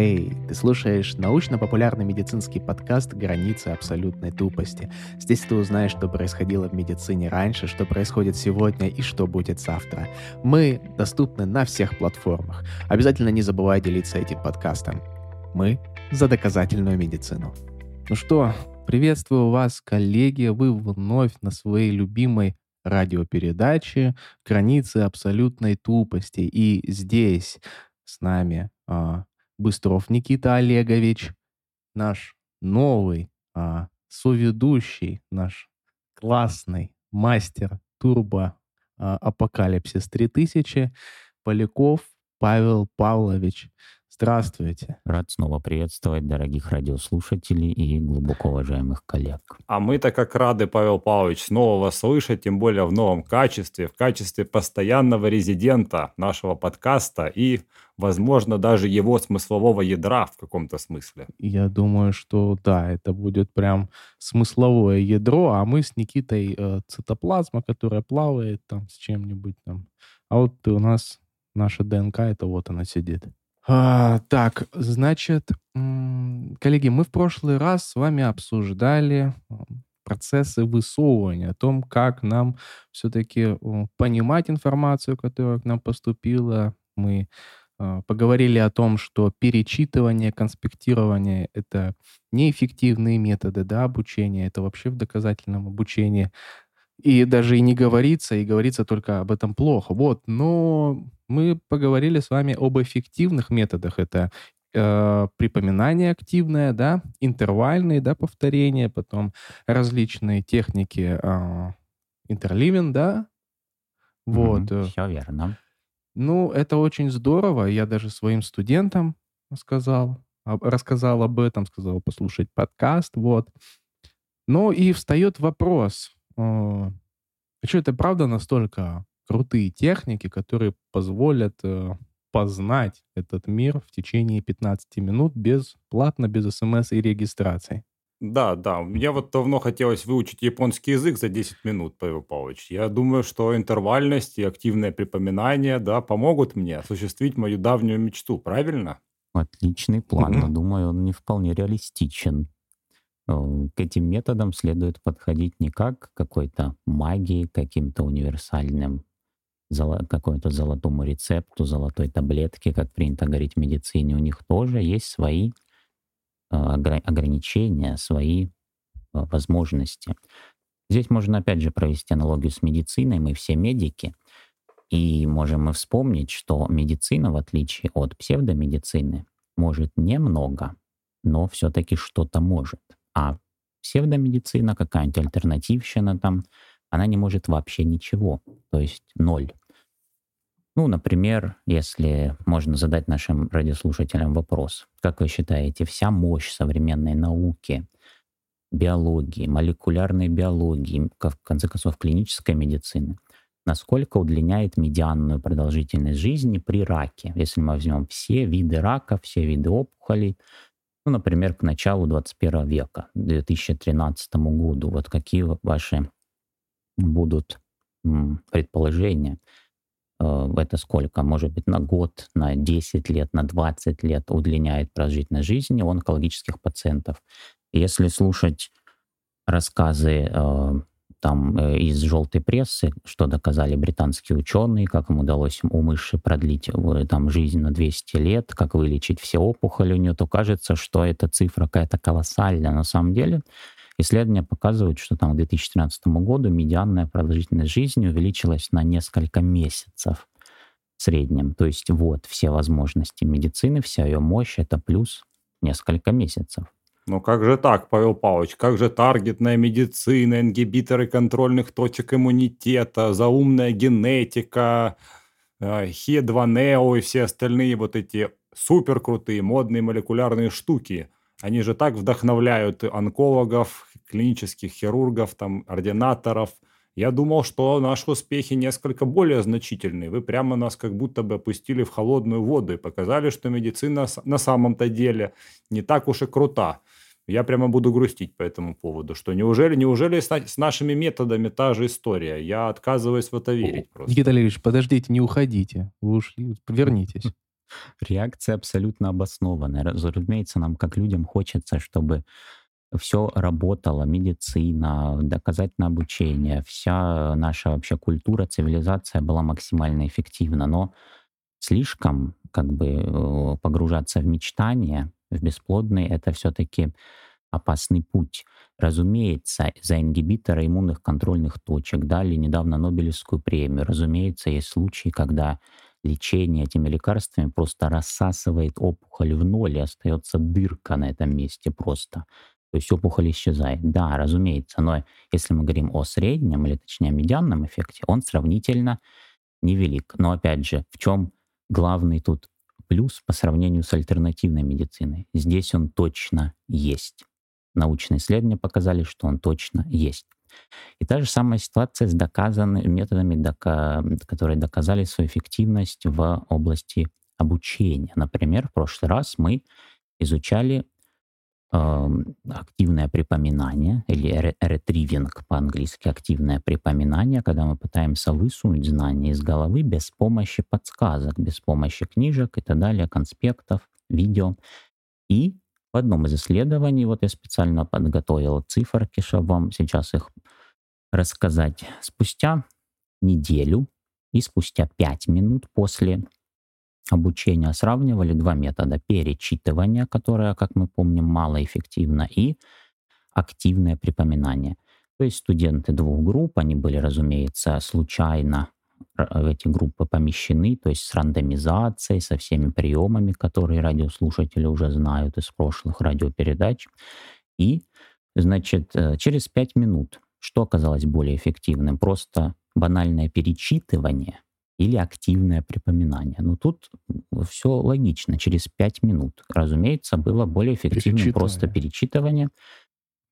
Эй, ты слушаешь научно-популярный медицинский подкаст «Границы абсолютной тупости». Здесь ты узнаешь, что происходило в медицине раньше, что происходит сегодня и что будет завтра. Мы доступны на всех платформах. Обязательно не забывай делиться этим подкастом. Мы за доказательную медицину. Ну что, приветствую вас, коллеги. Вы вновь на своей любимой радиопередаче «Границы абсолютной тупости». И здесь с нами а, Быстров Никита Олегович, наш новый а, соведущий, наш классный мастер турбо а, апокалипсис 3000, Поляков Павел Павлович. Здравствуйте. Рад снова приветствовать дорогих радиослушателей и глубоко уважаемых коллег. А мы-то как рады, Павел Павлович, снова вас слышать, тем более в новом качестве, в качестве постоянного резидента нашего подкаста и, возможно, даже его смыслового ядра в каком-то смысле. Я думаю, что да, это будет прям смысловое ядро, а мы с Никитой э, цитоплазма, которая плавает там с чем-нибудь там. А вот у нас наша ДНК, это вот она сидит. А, так, значит, коллеги, мы в прошлый раз с вами обсуждали процессы высовывания, о том, как нам все-таки понимать информацию, которая к нам поступила. Мы а, поговорили о том, что перечитывание, конспектирование — это неэффективные методы да, обучения, это вообще в доказательном обучении. И даже и не говорится, и говорится только об этом плохо. Вот, но мы поговорили с вами об эффективных методах. Это э, припоминание активное, да, интервальные, да, повторения, потом различные техники э, интерливен, да, вот. Mm-hmm, все верно. Ну, это очень здорово. Я даже своим студентам сказал, рассказал об этом, сказал послушать подкаст, вот. Но и встает вопрос, а что это правда настолько крутые техники, которые позволят э, познать этот мир в течение 15 минут бесплатно, без смс и регистрации. Да, да. Мне вот давно хотелось выучить японский язык за 10 минут, Павел Павлович. Я думаю, что интервальность и активное припоминание, да, помогут мне осуществить мою давнюю мечту, правильно? Отличный план, но думаю, он не вполне реалистичен. Э, к этим методам следует подходить не как какой-то магии, каким-то универсальным золо, какому-то золотому рецепту, золотой таблетке, как принято говорить в медицине, у них тоже есть свои э, ограничения, свои э, возможности. Здесь можно опять же провести аналогию с медициной. Мы все медики, и можем мы вспомнить, что медицина, в отличие от псевдомедицины, может немного, но все-таки что-то может. А псевдомедицина, какая-нибудь альтернативщина там, она не может вообще ничего, то есть ноль. Ну, например, если можно задать нашим радиослушателям вопрос, как вы считаете, вся мощь современной науки, биологии, молекулярной биологии, в конце концов, клинической медицины, насколько удлиняет медианную продолжительность жизни при раке? Если мы возьмем все виды рака, все виды опухолей, ну, например, к началу 21 века, 2013 году, вот какие ваши будут предположения. Э, это сколько? Может быть, на год, на 10 лет, на 20 лет удлиняет продолжительность жизни у онкологических пациентов. Если слушать рассказы э, там э, из желтой прессы, что доказали британские ученые, как им удалось у мыши продлить там жизнь на 200 лет, как вылечить все опухоли у нее, то кажется, что эта цифра какая-то колоссальная. На самом деле Исследования показывают, что там к 2013 году медианная продолжительность жизни увеличилась на несколько месяцев в среднем. То есть вот все возможности медицины, вся ее мощь — это плюс несколько месяцев. Ну как же так, Павел Павлович? Как же таргетная медицина, ингибиторы контрольных точек иммунитета, заумная генетика, Хе2Нео и все остальные вот эти суперкрутые модные молекулярные штуки? Они же так вдохновляют онкологов, клинических хирургов, там, ординаторов. Я думал, что наши успехи несколько более значительные. Вы прямо нас как будто бы опустили в холодную воду и показали, что медицина на самом-то деле не так уж и крута. Я прямо буду грустить по этому поводу, что неужели, неужели с, с нашими методами та же история? Я отказываюсь в это верить просто. Никита Олегович, подождите, не уходите. Вы ушли, вернитесь. Реакция абсолютно обоснованная. Разумеется, нам, как людям, хочется, чтобы все работало, медицина, доказательное обучение, вся наша вообще культура, цивилизация была максимально эффективна. Но слишком как бы э, погружаться в мечтания, в бесплодные, это все-таки опасный путь. Разумеется, за ингибиторы иммунных контрольных точек дали недавно Нобелевскую премию. Разумеется, есть случаи, когда лечение этими лекарствами просто рассасывает опухоль в ноль, и остается дырка на этом месте просто. То есть опухоль исчезает. Да, разумеется, но если мы говорим о среднем, или точнее медианном эффекте, он сравнительно невелик. Но опять же, в чем главный тут плюс по сравнению с альтернативной медициной? Здесь он точно есть. Научные исследования показали, что он точно есть. И та же самая ситуация с доказанными методами, дока, которые доказали свою эффективность в области обучения. Например, в прошлый раз мы изучали активное припоминание или ретривинг по-английски, активное припоминание, когда мы пытаемся высунуть знания из головы без помощи подсказок, без помощи книжек и так далее, конспектов, видео. И в одном из исследований, вот я специально подготовил циферки, чтобы вам сейчас их рассказать. Спустя неделю и спустя 5 минут после обучения сравнивали два метода. Перечитывание, которое, как мы помним, малоэффективно, и активное припоминание. То есть студенты двух групп, они были, разумеется, случайно в эти группы помещены, то есть с рандомизацией, со всеми приемами, которые радиослушатели уже знают из прошлых радиопередач. И, значит, э, через пять минут что оказалось более эффективным? Просто банальное перечитывание или активное припоминание. Ну тут все логично. Через пять минут, разумеется, было более эффективным просто перечитывание.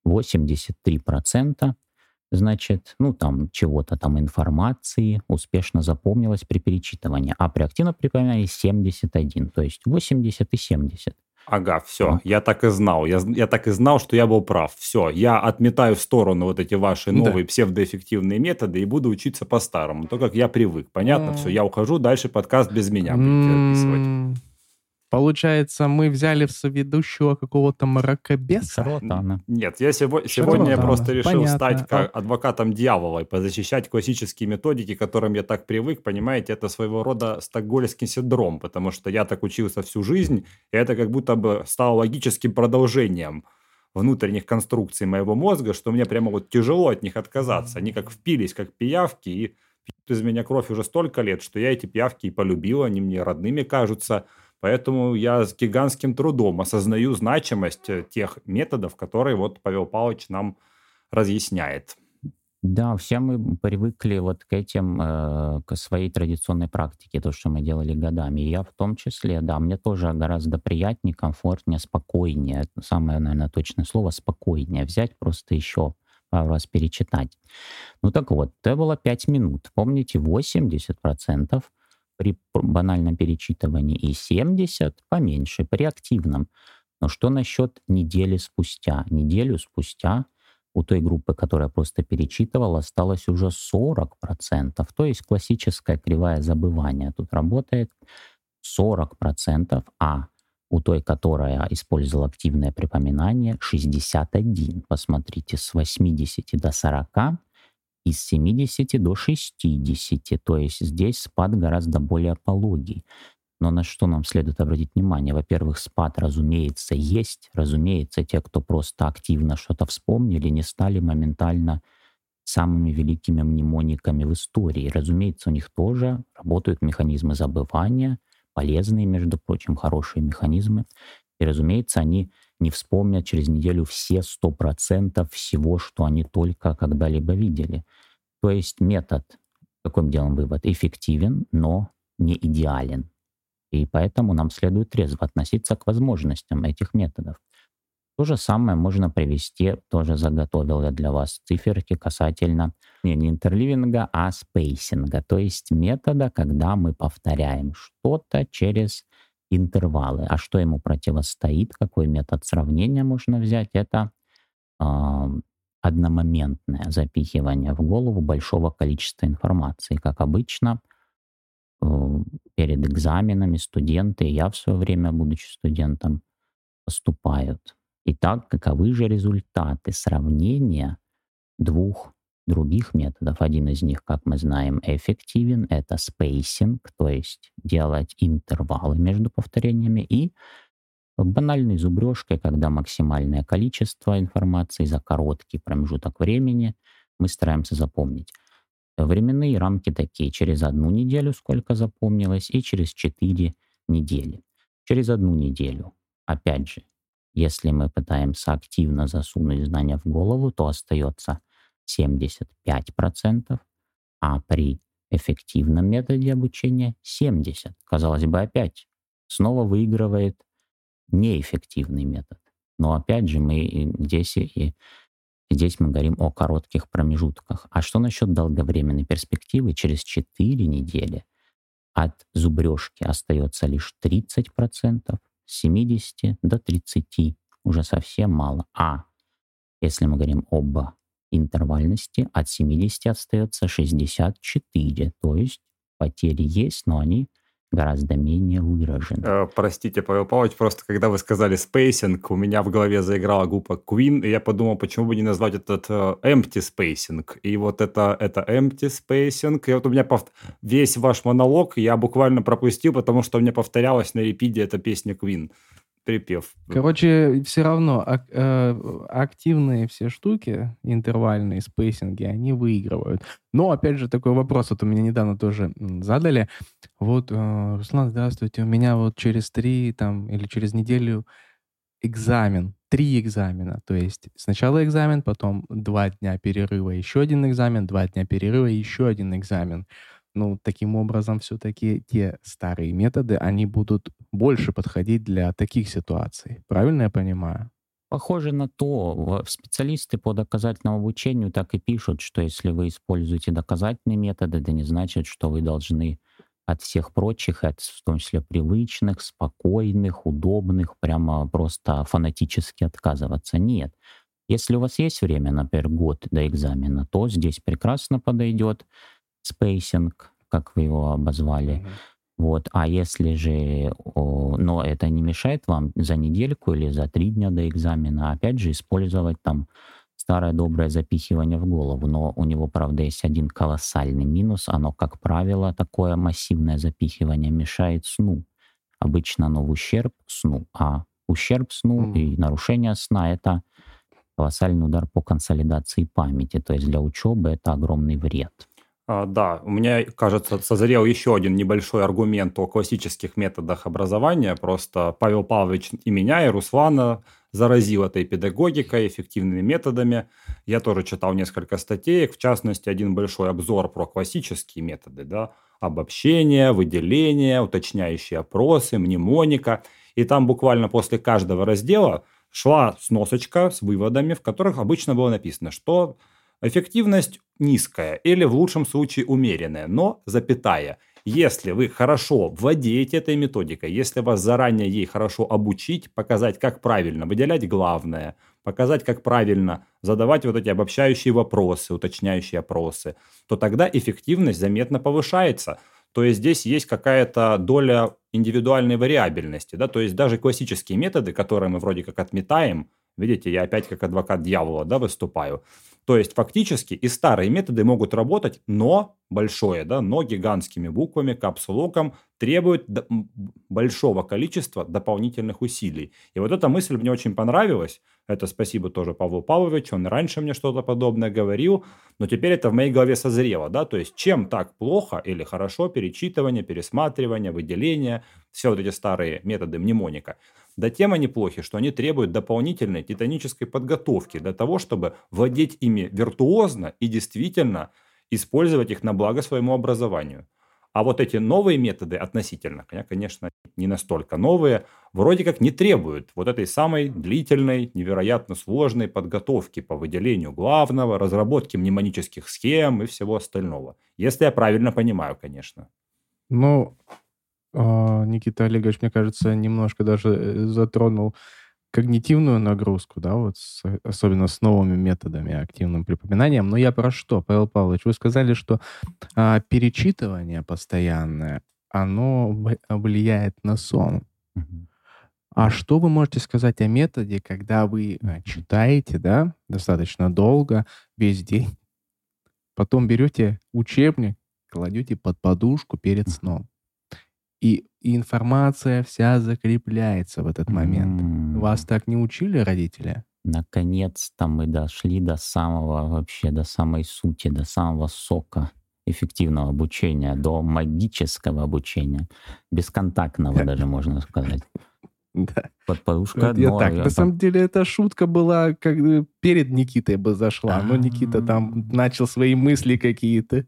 83% значит, ну там чего-то там информации успешно запомнилось при перечитывании, а при активном припоминании 71, то есть 80 и 70. Ага, все, я так и знал. Я, я так и знал, что я был прав. Все, я отметаю в сторону вот эти ваши новые да. псевдоэффективные методы и буду учиться по-старому, то, как я привык. Понятно? Все, я ухожу, дальше подкаст без меня будете записывать. Получается, мы взяли в соведущего какого-то мракобеса? Шарлатана. Нет, я сего- сегодня я просто решил Понятно. стать как адвокатом дьявола и позащищать классические методики, к которым я так привык. Понимаете, это своего рода стокгольмский синдром, потому что я так учился всю жизнь, и это как будто бы стало логическим продолжением внутренних конструкций моего мозга, что мне прямо вот тяжело от них отказаться. Они как впились, как пиявки, и пьют из меня кровь уже столько лет, что я эти пиявки и полюбил, они мне родными кажутся – Поэтому я с гигантским трудом осознаю значимость э, тех методов, которые вот Павел Павлович нам разъясняет. Да, все мы привыкли вот к этим, э, к своей традиционной практике, то, что мы делали годами. И я в том числе, да, мне тоже гораздо приятнее, комфортнее, спокойнее. Самое, наверное, точное слово спокойнее. Взять просто еще пару раз перечитать. Ну так вот, это было 5 минут. Помните, 80% при банальном перечитывании и 70 поменьше при активном. Но что насчет недели спустя? Неделю спустя у той группы, которая просто перечитывала, осталось уже 40%. То есть классическая кривая забывания тут работает 40%, а у той, которая использовала активное припоминание, 61. Посмотрите, с 80 до 40 из 70 до 60, то есть здесь спад гораздо более пологий. Но на что нам следует обратить внимание? Во-первых, спад, разумеется, есть. Разумеется, те, кто просто активно что-то вспомнили, не стали моментально самыми великими мнемониками в истории. Разумеется, у них тоже работают механизмы забывания, полезные, между прочим, хорошие механизмы. И, разумеется, они не вспомнят через неделю все 100% всего, что они только когда-либо видели. То есть метод, какой мы делаем вывод, эффективен, но не идеален. И поэтому нам следует трезво относиться к возможностям этих методов. То же самое можно привести, тоже заготовил я для вас циферки касательно не, не интерливинга, а спейсинга, то есть метода, когда мы повторяем что-то через интервалы. А что ему противостоит, какой метод сравнения можно взять, это э, одномоментное запихивание в голову большого количества информации. Как обычно, э, перед экзаменами студенты, я в свое время, будучи студентом, поступают. Итак, каковы же результаты сравнения двух других методов? Один из них, как мы знаем, эффективен, это spacing, то есть делать интервалы между повторениями, и банальной зубрежкой, когда максимальное количество информации за короткий промежуток времени мы стараемся запомнить. Временные рамки такие. Через одну неделю сколько запомнилось и через четыре недели. Через одну неделю, опять же, если мы пытаемся активно засунуть знания в голову, то остается 75%, а при эффективном методе обучения 70%. Казалось бы, опять снова выигрывает неэффективный метод. Но опять же, мы здесь и Здесь мы говорим о коротких промежутках. А что насчет долговременной перспективы? Через 4 недели от зубрежки остается лишь 30%, с 70 до 30 уже совсем мало. А если мы говорим об интервальности, от 70 остается 64, то есть потери есть, но они гораздо менее выражен. Э, простите, Павел Павлович, просто когда вы сказали spacing, у меня в голове заиграла группа Queen, и я подумал, почему бы не назвать этот э, empty spacing. И вот это, это empty spacing, и вот у меня повт... весь ваш монолог я буквально пропустил, потому что у меня повторялась на repeat е эта песня Queen припев. Короче, все равно ак- э, активные все штуки, интервальные spacing и, они выигрывают. Но, опять же, такой вопрос вот у меня недавно тоже задали. Вот, э, Руслан, здравствуйте, у меня вот через три там или через неделю экзамен, три экзамена. То есть сначала экзамен, потом два дня перерыва, еще один экзамен, два дня перерыва, еще один экзамен ну, таким образом, все-таки те старые методы, они будут больше подходить для таких ситуаций. Правильно я понимаю? Похоже на то. Специалисты по доказательному обучению так и пишут, что если вы используете доказательные методы, это не значит, что вы должны от всех прочих, от, в том числе привычных, спокойных, удобных, прямо просто фанатически отказываться. Нет. Если у вас есть время, например, год до экзамена, то здесь прекрасно подойдет spacing, как вы его обозвали. Mm-hmm. Вот. А если же, о, но это не мешает вам за недельку или за три дня до экзамена, опять же, использовать там старое доброе запихивание в голову. Но у него, правда, есть один колоссальный минус. Оно, как правило, такое массивное запихивание мешает сну. Обычно оно в ущерб сну. А ущерб сну mm. и нарушение сна — это колоссальный удар по консолидации памяти. То есть для учебы это огромный вред. А, да, у меня, кажется, созрел еще один небольшой аргумент о классических методах образования. Просто Павел Павлович и меня, и Руслана заразил этой педагогикой, эффективными методами. Я тоже читал несколько статей, в частности, один большой обзор про классические методы, да, обобщение, выделение, уточняющие опросы, мнемоника. И там буквально после каждого раздела шла сносочка с выводами, в которых обычно было написано, что Эффективность низкая или в лучшем случае умеренная, но запятая. Если вы хорошо владеете этой методикой, если вас заранее ей хорошо обучить, показать, как правильно выделять главное, показать, как правильно задавать вот эти обобщающие вопросы, уточняющие опросы, то тогда эффективность заметно повышается. То есть здесь есть какая-то доля индивидуальной вариабельности. Да? То есть даже классические методы, которые мы вроде как отметаем, видите, я опять как адвокат дьявола да, выступаю, то есть фактически и старые методы могут работать, но большое, да, но гигантскими буквами, капсулоком требует большого количества дополнительных усилий. И вот эта мысль мне очень понравилась. Это спасибо тоже Павлу Павловичу, он раньше мне что-то подобное говорил, но теперь это в моей голове созрело, да, то есть чем так плохо или хорошо перечитывание, пересматривание, выделение, все вот эти старые методы мнемоника. Да тем они плохи, что они требуют дополнительной титанической подготовки для того, чтобы владеть ими виртуозно и действительно использовать их на благо своему образованию. А вот эти новые методы относительно, конечно, не настолько новые, вроде как не требуют вот этой самой длительной, невероятно сложной подготовки по выделению главного, разработке мнемонических схем и всего остального. Если я правильно понимаю, конечно. Ну, а, Никита Олегович, мне кажется, немножко даже э, затронул когнитивную нагрузку, да, вот с, особенно с новыми методами активным припоминанием. Но я про что, Павел Павлович? Вы сказали, что а, перечитывание постоянное, оно влияет на сон. А что вы можете сказать о методе, когда вы а, читаете, да, достаточно долго, весь день, потом берете учебник, кладете под подушку перед сном, и информация вся закрепляется в этот момент. Вас так не учили родители? Наконец-то мы дошли до самого вообще, до самой сути, до самого сока эффективного обучения, до магического обучения, бесконтактного даже можно сказать. Да. Под подушкой одно. Я так, я на самом деле, эта шутка была, как перед Никитой бы зашла. Но Никита там начал свои мысли какие-то.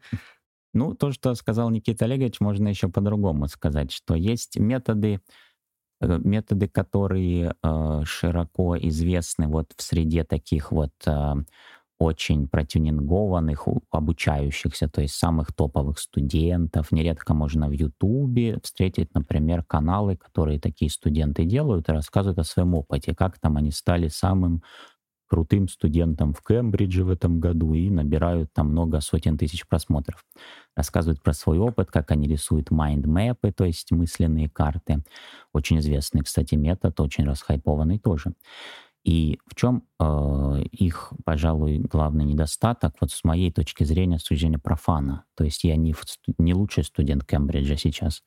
Ну, то, что сказал Никита Олегович, можно еще по-другому сказать, что есть методы, э, методы, которые э, широко известны вот в среде таких вот э, очень протюнингованных, обучающихся, то есть самых топовых студентов. Нередко можно в Ютубе встретить, например, каналы, которые такие студенты делают и рассказывают о своем опыте, как там они стали самым крутым студентом в Кембридже в этом году и набирают там много сотен тысяч просмотров. Рассказывают про свой опыт, как они рисуют майндмэпы, то есть мысленные карты. Очень известный, кстати, метод, очень расхайпованный тоже. И в чем э, их, пожалуй, главный недостаток, вот с моей точки зрения, с точки зрения профана. То есть я не, не лучший студент Кембриджа сейчас.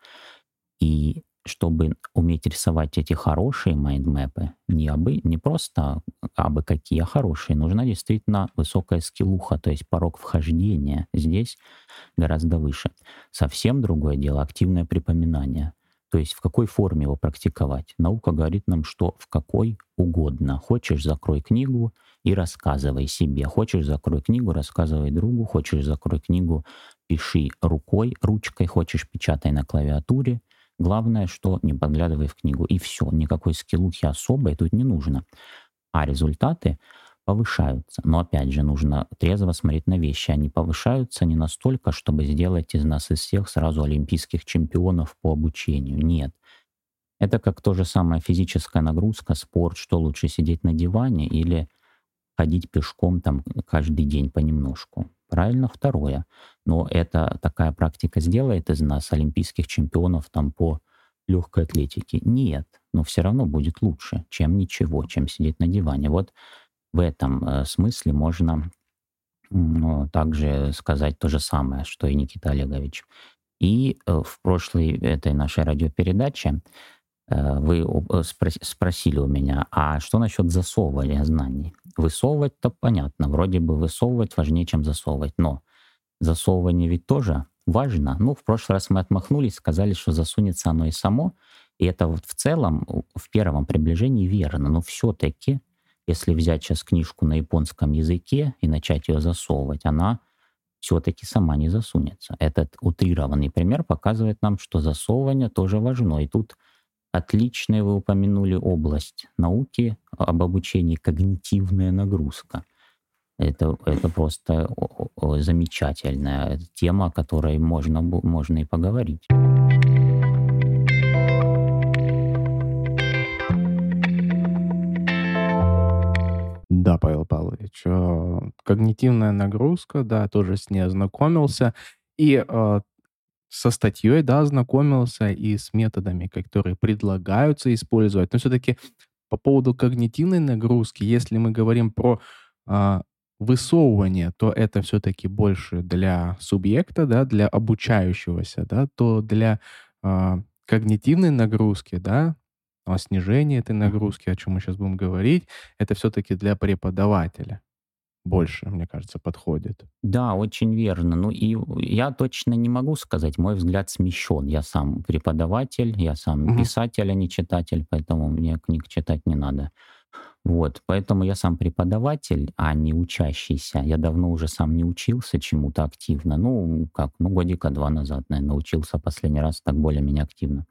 И чтобы уметь рисовать эти хорошие майндмэпы, не, абы, не просто абы какие, а хорошие, нужна действительно высокая скиллуха, то есть порог вхождения здесь гораздо выше. Совсем другое дело — активное припоминание. То есть в какой форме его практиковать. Наука говорит нам, что в какой угодно. Хочешь, закрой книгу и рассказывай себе. Хочешь, закрой книгу, рассказывай другу. Хочешь, закрой книгу, пиши рукой, ручкой. Хочешь, печатай на клавиатуре. Главное, что не подглядывай в книгу. И все, никакой скиллухи особой тут не нужно. А результаты повышаются. Но опять же, нужно трезво смотреть на вещи. Они повышаются не настолько, чтобы сделать из нас из всех сразу олимпийских чемпионов по обучению. Нет. Это как то же самое физическая нагрузка, спорт, что лучше сидеть на диване или ходить пешком там каждый день понемножку. Правильно, второе. Но это такая практика сделает из нас олимпийских чемпионов там по легкой атлетике. Нет, но все равно будет лучше, чем ничего, чем сидеть на диване. Вот в этом э, смысле можно ну, также сказать то же самое, что и Никита Олегович. И э, в прошлой этой нашей радиопередаче вы спросили у меня, а что насчет засовывания знаний? Высовывать-то понятно, вроде бы высовывать важнее, чем засовывать, но засовывание ведь тоже важно. Ну, в прошлый раз мы отмахнулись, сказали, что засунется оно и само, и это вот в целом в первом приближении верно, но все-таки, если взять сейчас книжку на японском языке и начать ее засовывать, она все-таки сама не засунется. Этот утрированный пример показывает нам, что засовывание тоже важно. И тут Отличная вы упомянули область науки об обучении когнитивная нагрузка. Это, это просто замечательная тема, о которой можно, можно и поговорить. Да, Павел Павлович, э, когнитивная нагрузка, да, тоже с ней ознакомился. И э, со статьей, да, ознакомился и с методами, которые предлагаются использовать. Но все-таки по поводу когнитивной нагрузки, если мы говорим про а, высовывание, то это все-таки больше для субъекта, да, для обучающегося, да, то для а, когнитивной нагрузки, да, о снижении этой нагрузки, о чем мы сейчас будем говорить, это все-таки для преподавателя больше, мне кажется, подходит. Да, очень верно. Ну и я точно не могу сказать, мой взгляд смещен. Я сам преподаватель, я сам угу. писатель, а не читатель, поэтому мне книг читать не надо. Вот, поэтому я сам преподаватель, а не учащийся. Я давно уже сам не учился чему-то активно. Ну, как, ну, годика два назад, наверное, учился последний раз так более-менее активно.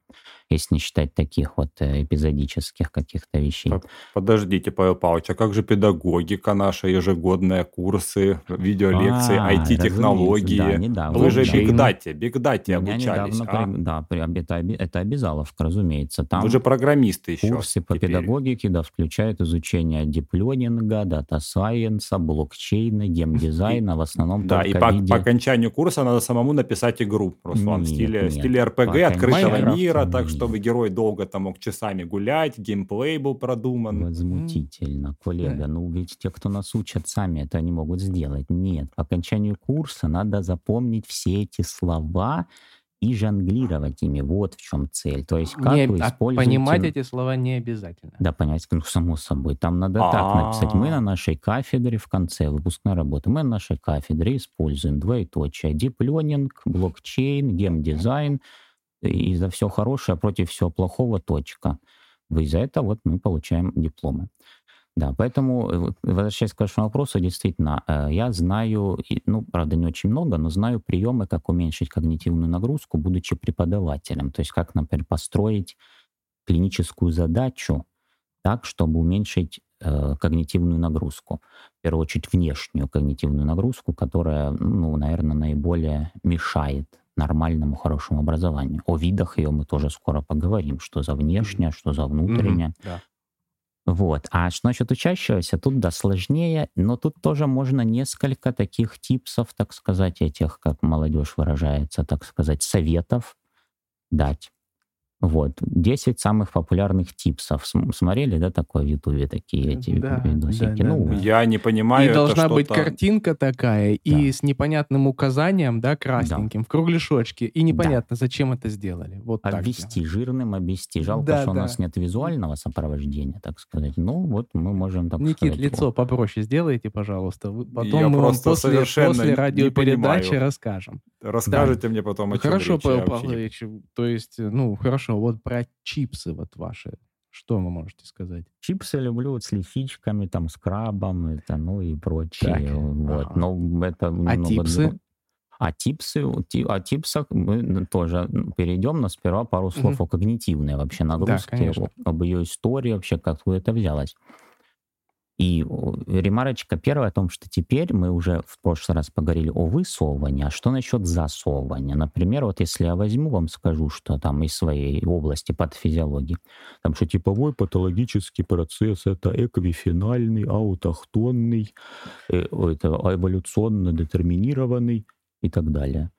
Если не считать таких вот э, эпизодических каких-то вещей. Подождите, Павел Павлович, а как же педагогика наша, ежегодные курсы, видеолекции, а, IT-технологии? Да, недавно. Вы же big дате, big дате обучались, недавно, а? Да, это, это обязаловка, разумеется. Там Вы же программисты еще. Курсы по теперь. педагогике, да, включают изучение изучения deep learning а, data science а, блокчейна, геймдизайна, в основном Да, и по, по окончанию курса надо самому написать игру, Руслан, в стиле, нет. стиле РПГ, открытого мира, так, чтобы герой долго там мог часами гулять, геймплей был продуман. Возмутительно, коллега. Ну, ведь те, кто нас учат, сами это не могут сделать. Нет, по окончанию курса надо запомнить все эти слова, и жонглировать ими. Вот в чем цель. То есть как не, вы а используете... Понимать эти слова не обязательно. Да, понять, ну, само собой. Там надо А-а-а. так написать. Мы на нашей кафедре в конце выпускной работы, мы на нашей кафедре используем двоеточие. Диплонинг, блокчейн, геймдизайн. И за все хорошее против всего плохого точка. И за это вот мы получаем дипломы. Да, поэтому, э, возвращаясь к вашему вопросу, действительно, э, я знаю, ну, правда, не очень много, но знаю приемы, как уменьшить когнитивную нагрузку, будучи преподавателем. То есть как, например, построить клиническую задачу так, чтобы уменьшить э, когнитивную нагрузку. В первую очередь внешнюю когнитивную нагрузку, которая, ну, наверное, наиболее мешает нормальному, хорошему образованию. О видах ее мы тоже скоро поговорим, что за внешнее, что за внутреннее. Mm-hmm, да. Вот. А что насчет учащегося, тут да, сложнее, но тут тоже можно несколько таких типсов, так сказать, этих, как молодежь выражается, так сказать, советов дать. Вот. 10 самых популярных типсов. Смотрели, да, такое в Ютубе, такие эти да, видосики? Да, ну, да. Я не понимаю, И должна быть картинка такая, да. и с непонятным указанием, да, красненьким, да. в кругляшочке, и непонятно, да. зачем это сделали. Вот обвести, так жирным обвести. Жалко, да, что да. у нас нет визуального сопровождения, так сказать. Ну, вот мы можем так Никит, сказать. лицо вот. попроще сделайте, пожалуйста. Потом Я мы вам после, после радиопередачи расскажем. Расскажете да. мне потом, о чем Хорошо, Павел Павлович, то есть, ну, хорошо, Хорошо, вот про чипсы вот ваши. Что вы можете сказать? Чипсы люблю с лисичками, там, с крабом, это, ну и прочее. Так. Вот. Ага. Но это а типсы? А типсы, о типсах мы тоже перейдем, но сперва пару слов угу. о когнитивной вообще нагрузке, да, об ее истории вообще, как это взялось. И ремарочка первая о том, что теперь мы уже в прошлый раз поговорили о высовывании, а что насчет засовывания? Например, вот если я возьму, вам скажу, что там из своей области патофизиологии, там что типовой патологический процесс — это эквифинальный, аутохтонный, э, это эволюционно детерминированный и так далее.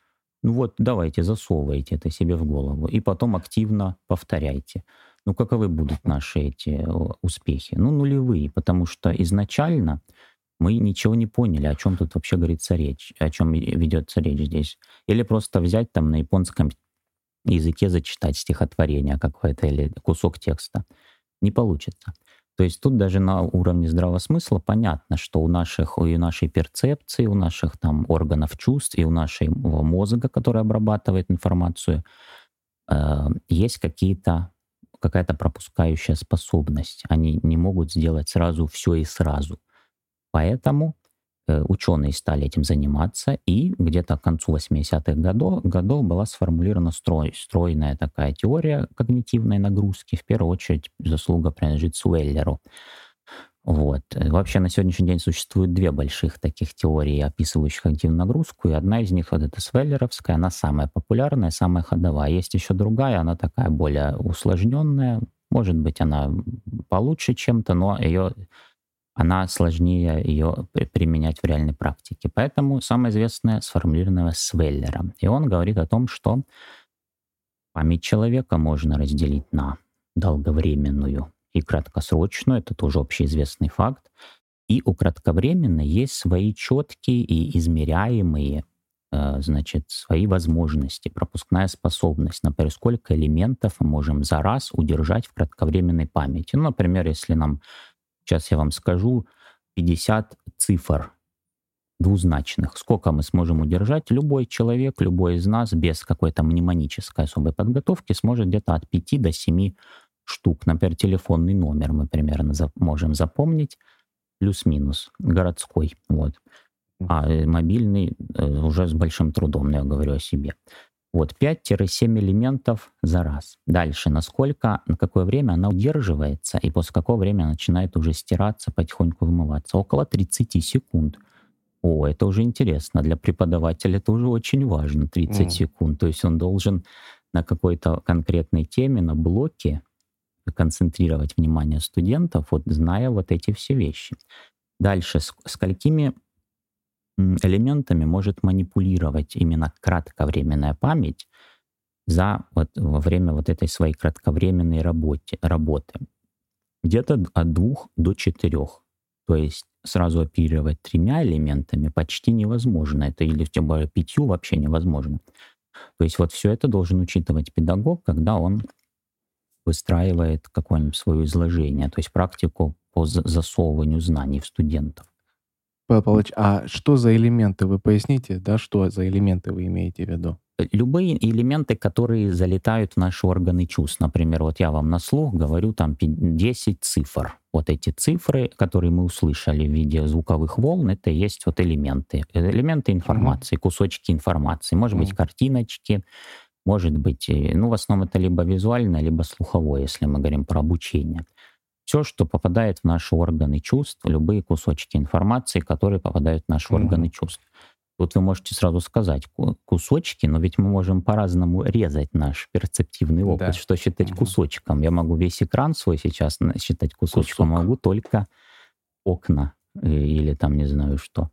Ну вот, давайте, засовывайте это себе в голову и потом активно повторяйте ну каковы будут наши эти успехи? Ну, нулевые, потому что изначально мы ничего не поняли, о чем тут вообще говорится речь, о чем ведется речь здесь. Или просто взять там на японском языке зачитать стихотворение какое-то или кусок текста. Не получится. То есть тут даже на уровне здравого смысла понятно, что у наших, у нашей перцепции, у наших там органов чувств и у нашего мозга, который обрабатывает информацию, э, есть какие-то какая-то пропускающая способность. Они не могут сделать сразу все и сразу. Поэтому э, ученые стали этим заниматься, и где-то к концу 80-х годов, годов была сформулирована строй, стройная такая теория когнитивной нагрузки. В первую очередь заслуга принадлежит Суэллеру. Вот. Вообще на сегодняшний день существует две больших таких теории, описывающих активную нагрузку, и одна из них вот эта Свеллеровская, она самая популярная, самая ходовая. Есть еще другая, она такая более усложненная, может быть, она получше чем-то, но ее, она сложнее ее применять в реальной практике. Поэтому самая известная сформулированная Свеллером. И он говорит о том, что память человека можно разделить на долговременную и краткосрочную, это тоже общеизвестный факт. И у кратковременной есть свои четкие и измеряемые э, значит, свои возможности, пропускная способность, например, сколько элементов мы можем за раз удержать в кратковременной памяти. Ну, например, если нам, сейчас я вам скажу, 50 цифр двузначных, сколько мы сможем удержать, любой человек, любой из нас без какой-то мнемонической особой подготовки сможет где-то от 5 до 7 штук. Например, телефонный номер мы примерно за, можем запомнить, плюс-минус, городской. Вот. А э, мобильный э, уже с большим трудом, но я говорю о себе. Вот 5-7 элементов за раз. Дальше, насколько, на какое время она удерживается, и после какого времени она начинает уже стираться, потихоньку вымываться. Около 30 секунд. О, это уже интересно. Для преподавателя это уже очень важно, 30 mm. секунд. То есть он должен на какой-то конкретной теме, на блоке концентрировать внимание студентов, вот зная вот эти все вещи. Дальше, с сколькими элементами может манипулировать именно кратковременная память за вот, во время вот этой своей кратковременной работе, работы. Где-то от двух до четырех. То есть сразу оперировать тремя элементами почти невозможно. Это или тем более пятью вообще невозможно. То есть вот все это должен учитывать педагог, когда он выстраивает какое-нибудь свое изложение, то есть практику по засовыванию знаний в студентов. Павел Павлович, а что за элементы? Вы поясните, да, что за элементы вы имеете в виду? Любые элементы, которые залетают в наши органы чувств. Например, вот я вам на слух говорю там 10 цифр. Вот эти цифры, которые мы услышали в виде звуковых волн, это есть вот элементы. Элементы информации, mm-hmm. кусочки информации. Может mm-hmm. быть, картиночки, может быть, ну, в основном это либо визуальное, либо слуховое, если мы говорим про обучение все, что попадает в наши органы чувств, любые кусочки информации, которые попадают в наши mm-hmm. органы чувств. Тут вы можете сразу сказать кусочки, но ведь мы можем по-разному резать наш перцептивный опыт. Да. Что считать mm-hmm. кусочком? Я могу весь экран свой сейчас считать кусочком, Кусок. могу только окна э, или там не знаю что.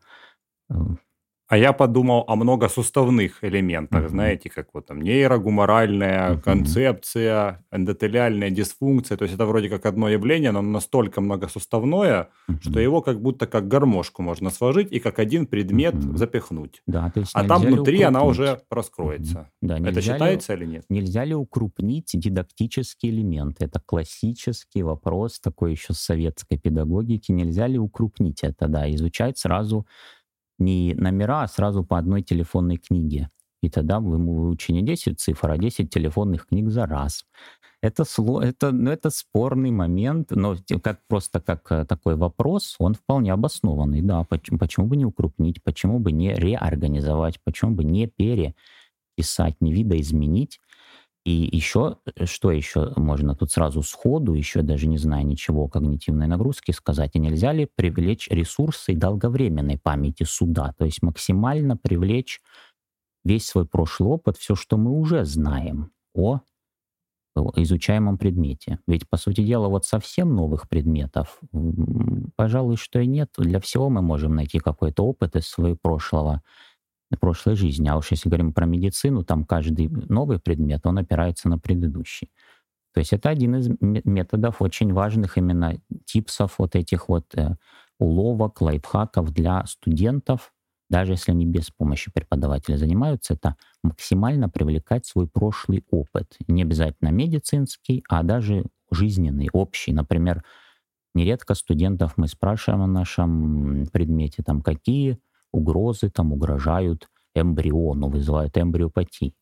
А я подумал о многосуставных элементах, mm-hmm. знаете, как вот там нейрогуморальная mm-hmm. концепция, эндотелиальная дисфункция. То есть это вроде как одно явление, но настолько многосуставное, mm-hmm. что его как будто как гармошку можно сложить и как один предмет mm-hmm. запихнуть. Да, то есть а там внутри она уже раскроется. Mm-hmm. Да, это считается ли, или нет? Нельзя ли укрупнить дидактический элемент? Это классический вопрос такой еще советской педагогики. Нельзя ли укрупнить это, да, изучать сразу не номера, а сразу по одной телефонной книге. И тогда вы выучите не 10 цифр, а 10 телефонных книг за раз. Это, это, ну, это спорный момент, но как, просто как э, такой вопрос, он вполне обоснованный. Да, почему, почему бы не укрупнить, почему бы не реорганизовать, почему бы не переписать, не видоизменить и еще, э, что еще можно тут сразу сходу, еще даже не зная ничего о когнитивной нагрузке, сказать, и нельзя ли привлечь ресурсы долговременной памяти суда, то есть максимально привлечь весь свой прошлый опыт, все, что мы уже знаем о изучаемом предмете. Ведь, по сути дела, вот совсем новых предметов, пожалуй, что и нет. Для всего мы можем найти какой-то опыт из своего прошлого прошлой жизни. А уж если говорим про медицину, там каждый новый предмет, он опирается на предыдущий. То есть это один из методов очень важных именно типсов вот этих вот э, уловок, лайфхаков для студентов, даже если они без помощи преподавателя занимаются, это максимально привлекать свой прошлый опыт. Не обязательно медицинский, а даже жизненный, общий. Например, нередко студентов мы спрашиваем о нашем предмете, там, какие угрозы там угрожают эмбриону, вызывают эмбриопатии.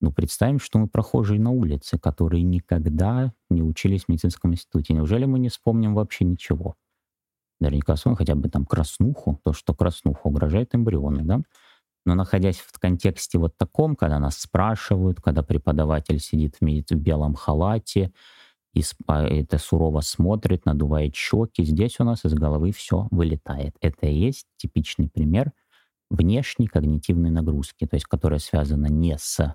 Ну, представим, что мы прохожие на улице, которые никогда не учились в медицинском институте. Неужели мы не вспомним вообще ничего? Наверняка вспомним хотя бы там краснуху, то, что краснуха угрожает эмбриону, да? Но находясь в контексте вот таком, когда нас спрашивают, когда преподаватель сидит в, в белом халате, и это сурово смотрит, надувает щеки. Здесь у нас из головы все вылетает. Это и есть типичный пример внешней когнитивной нагрузки, то есть которая связана не с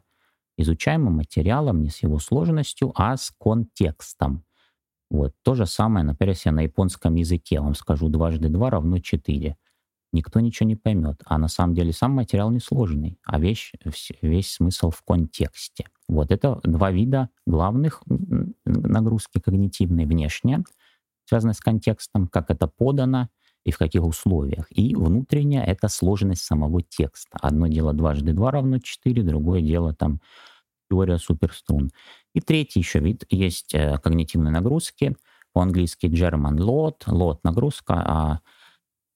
изучаемым материалом, не с его сложностью, а с контекстом. Вот. То же самое, например, если я на японском языке вам скажу дважды два равно четыре никто ничего не поймет. А на самом деле сам материал несложный, а вещь, весь смысл в контексте. Вот это два вида главных нагрузки когнитивной внешняя, связанная с контекстом, как это подано и в каких условиях. И внутренняя — это сложность самого текста. Одно дело дважды два равно четыре, другое дело там теория суперструн. И третий еще вид есть э, когнитивной нагрузки. По-английски German load, load нагрузка, а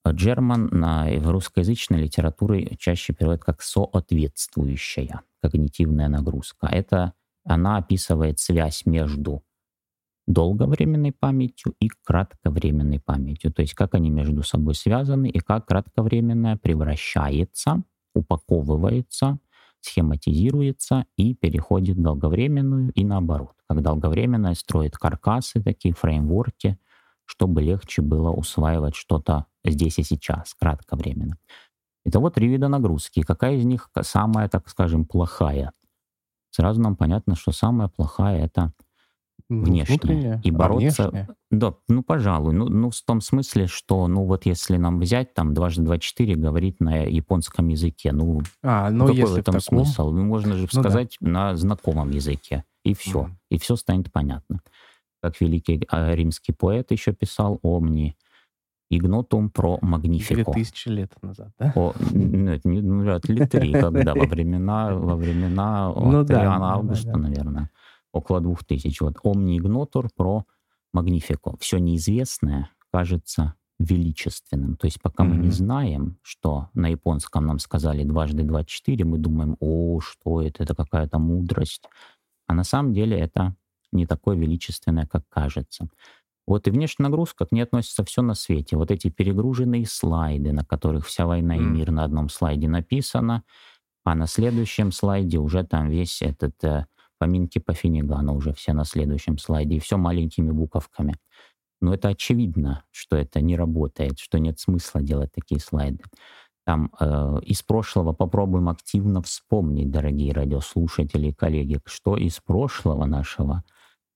Джерман на, русскоязычной литературе чаще переводят как соответствующая когнитивная нагрузка. Это она описывает связь между долговременной памятью и кратковременной памятью. То есть как они между собой связаны и как кратковременная превращается, упаковывается, схематизируется и переходит в долговременную и наоборот. Как долговременная строит каркасы, такие фреймворки, чтобы легче было усваивать что-то здесь и сейчас, кратковременно. Это вот три вида нагрузки. Какая из них самая, так скажем, плохая? Сразу нам понятно, что самая плохая — это Ну, внешняя. внутренняя, И а бороться... внешняя? Да, ну, пожалуй. Ну, ну, в том смысле, что, ну, вот если нам взять, там, дважды два четыре говорить на японском языке, ну, А, ну какой если в этом таком... смысл? Ну, можно же Ну да. сказать на знакомом языке, и все. Мгм. И все станет понятно. Как великий а, римский поэт еще писал «Омни игнотум про Две магнифико». тысячи лет назад, да? О, нет, не, ну, вряд ли три, когда во времена, во времена Ну да, Октавиана да, да, Августа, наверное, около двух тысяч. Вот «Омни игнотур про магнифико». Все неизвестное кажется величественным. То есть пока мы не знаем, что на японском нам сказали дважды два четыре, мы думаем, о, что это, это какая-то мудрость. А на самом деле это не такое величественное, как кажется. Вот и внешняя нагрузка к ней относится все на свете. Вот эти перегруженные слайды, на которых вся война и мир на одном слайде написано, а на следующем слайде уже там весь этот э, поминки по Финигану уже все на следующем слайде, и все маленькими буковками. Но это очевидно, что это не работает, что нет смысла делать такие слайды. Там э, из прошлого попробуем активно вспомнить, дорогие радиослушатели и коллеги, что из прошлого нашего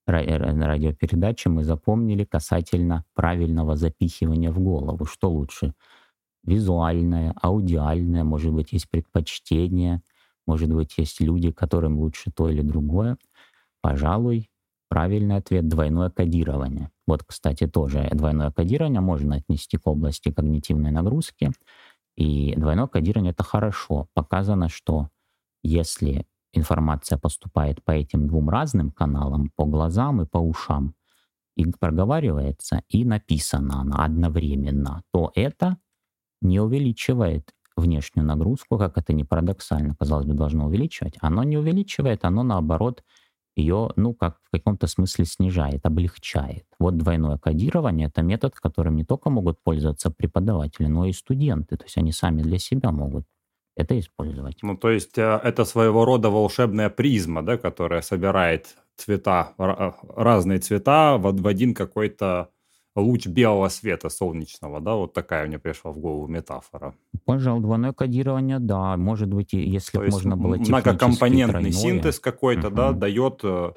радиопередачи мы запомнили касательно правильного запихивания в голову. Что лучше? Визуальное, аудиальное, может быть, есть предпочтение, может быть, есть люди, которым лучше то или другое. Пожалуй, правильный ответ — двойное кодирование. Вот, кстати, тоже двойное кодирование можно отнести к области когнитивной нагрузки. И двойное кодирование — это хорошо. Показано, что если информация поступает по этим двум разным каналам, по глазам и по ушам, и проговаривается, и написана она одновременно, то это не увеличивает внешнюю нагрузку, как это не парадоксально, казалось бы, должно увеличивать. Оно не увеличивает, оно наоборот ее, ну, как в каком-то смысле снижает, облегчает. Вот двойное кодирование — это метод, которым не только могут пользоваться преподаватели, но и студенты. То есть они сами для себя могут это использовать. Ну, то есть э, это своего рода волшебная призма, да, которая собирает цвета, ра- разные цвета в, один какой-то луч белого света солнечного, да, вот такая мне пришла в голову метафора. Пожалуй, двойное кодирование, да, может быть, если То можно было многокомпонентный тройное. синтез какой-то, да, Мгм. дает э, э,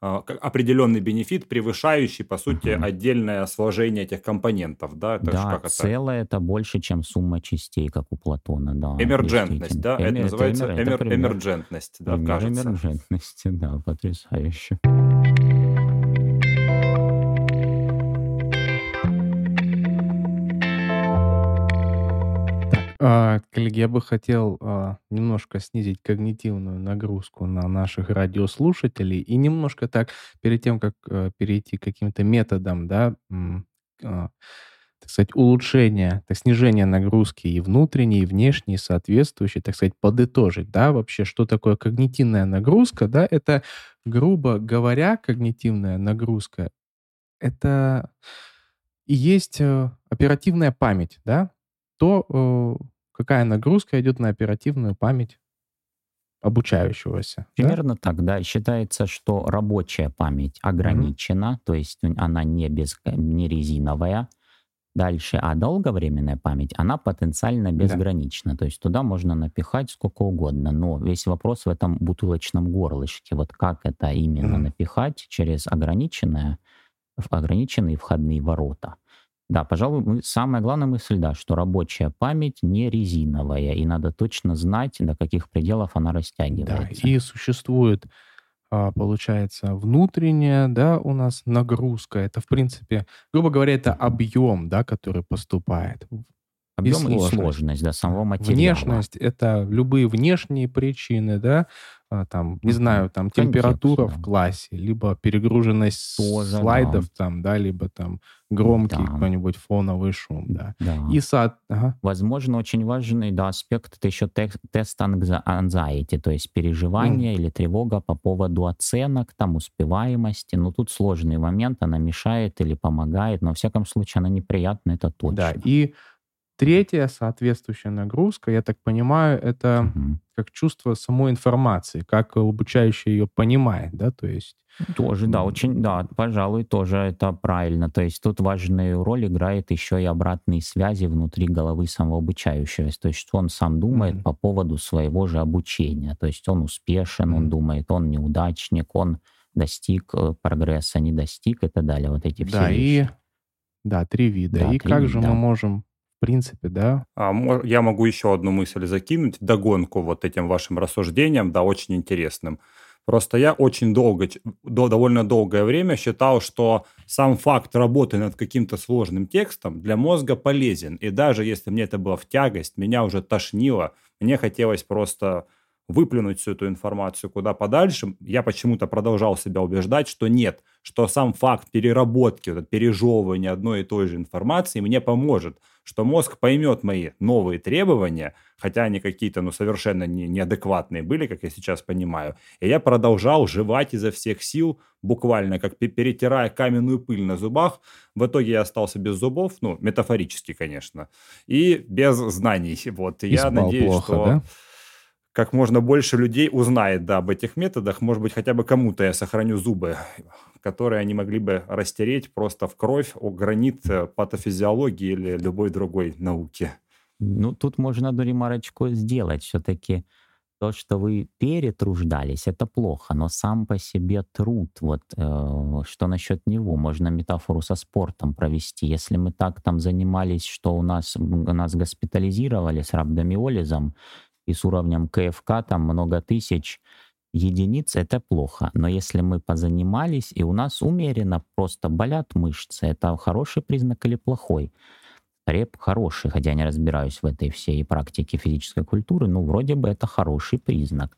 определенный бенефит, превышающий, по сути, Мгм. отдельное сложение этих компонентов, да, это Да, как это? целое это больше, чем сумма частей, как у Платона, да. Эмерджентность, да, это Эме- называется эмер- это эмер- пример- эмерджентность, да, пример кажется. эмерджентности, да, потрясающе. А, коллеги, я бы хотел а, немножко снизить когнитивную нагрузку на наших радиослушателей и немножко так, перед тем, как э, перейти к каким-то методам, да, а, так сказать, улучшения, так, снижения нагрузки и внутренней, и внешней, соответствующей, так сказать, подытожить, да, вообще, что такое когнитивная нагрузка, да, это, грубо говоря, когнитивная нагрузка, это и есть э, оперативная память, да, то э, какая нагрузка идет на оперативную память обучающегося. да? Примерно так, да. Считается, что рабочая память ограничена, то есть она не, без, не резиновая. Дальше, а долговременная память, она потенциально безгранична. То есть туда можно напихать сколько угодно. Но весь вопрос в этом бутылочном горлышке. Вот как это именно Мгм. напихать через ограниченное, ограниченные входные ворота. Да, пожалуй, самая главная мысль, да, что рабочая память не резиновая, и надо точно знать, до каких пределов она Да, растягивается. и существует, а, получается, внутренняя, да, у нас нагрузка. Это, в принципе, грубо говоря, это объем, да, который поступает. Объем и сложность. сложность, да, самого материала. Внешность — это любые внешние причины, да, там, не знаю, там температура в классе, либо перегруженность Тоже, слайдов да. там, да, либо там громкий да. какой-нибудь фоновый шум, да. да. И сад, ага. Возможно, очень важный, да, аспект это еще тест anxiety, то есть переживание mm. или тревога по поводу оценок, там, успеваемости. Ну, тут сложный момент, она мешает или помогает, но, во всяком случае, она неприятна, это точно. Да, и Третья соответствующая нагрузка, я так понимаю, это угу. как чувство самой информации, как обучающий ее понимает, да, то есть... Тоже, да, очень, да, пожалуй, тоже это правильно. То есть тут важную роль играет еще и обратные связи внутри головы самого обучающего. То есть он сам думает mm по поводу своего же обучения. То есть он успешен, mm он думает, он неудачник, он достиг э, прогресса, не достиг и так далее. Вот эти все да, вещи. И, да, три вида. Да, и три как вида. же мы можем в принципе, да. А, я могу еще одну мысль закинуть, догонку вот этим вашим рассуждениям, да, очень интересным. Просто я очень долго, до, довольно долгое время считал, что сам факт работы над каким-то сложным текстом для мозга полезен. И даже если мне это было в тягость, меня уже тошнило, мне хотелось просто выплюнуть всю эту информацию куда подальше, я почему-то продолжал себя убеждать, что нет, что сам факт переработки, вот, пережевывания одной и той же информации мне поможет, что мозг поймет мои новые требования, хотя они какие-то ну, совершенно не, неадекватные были, как я сейчас понимаю. И я продолжал жевать изо всех сил, буквально как перетирая каменную пыль на зубах. В итоге я остался без зубов, ну, метафорически, конечно, и без знаний. Вот, и я надеюсь, плохо, что... Да? Как можно больше людей узнает да, об этих методах. Может быть, хотя бы кому-то я сохраню зубы, которые они могли бы растереть просто в кровь о гранит э, патофизиологии или любой другой науки. Ну, тут можно одну ремарочку сделать. Все-таки то, что вы перетруждались, это плохо, но сам по себе труд, вот э, что насчет него, можно метафору со спортом провести. Если мы так там занимались, что у нас, у нас госпитализировали с рабдомиолизом, и с уровнем КФК там много тысяч единиц, это плохо. Но если мы позанимались, и у нас умеренно просто болят мышцы, это хороший признак или плохой? Реп хороший, хотя я не разбираюсь в этой всей практике физической культуры, но вроде бы это хороший признак.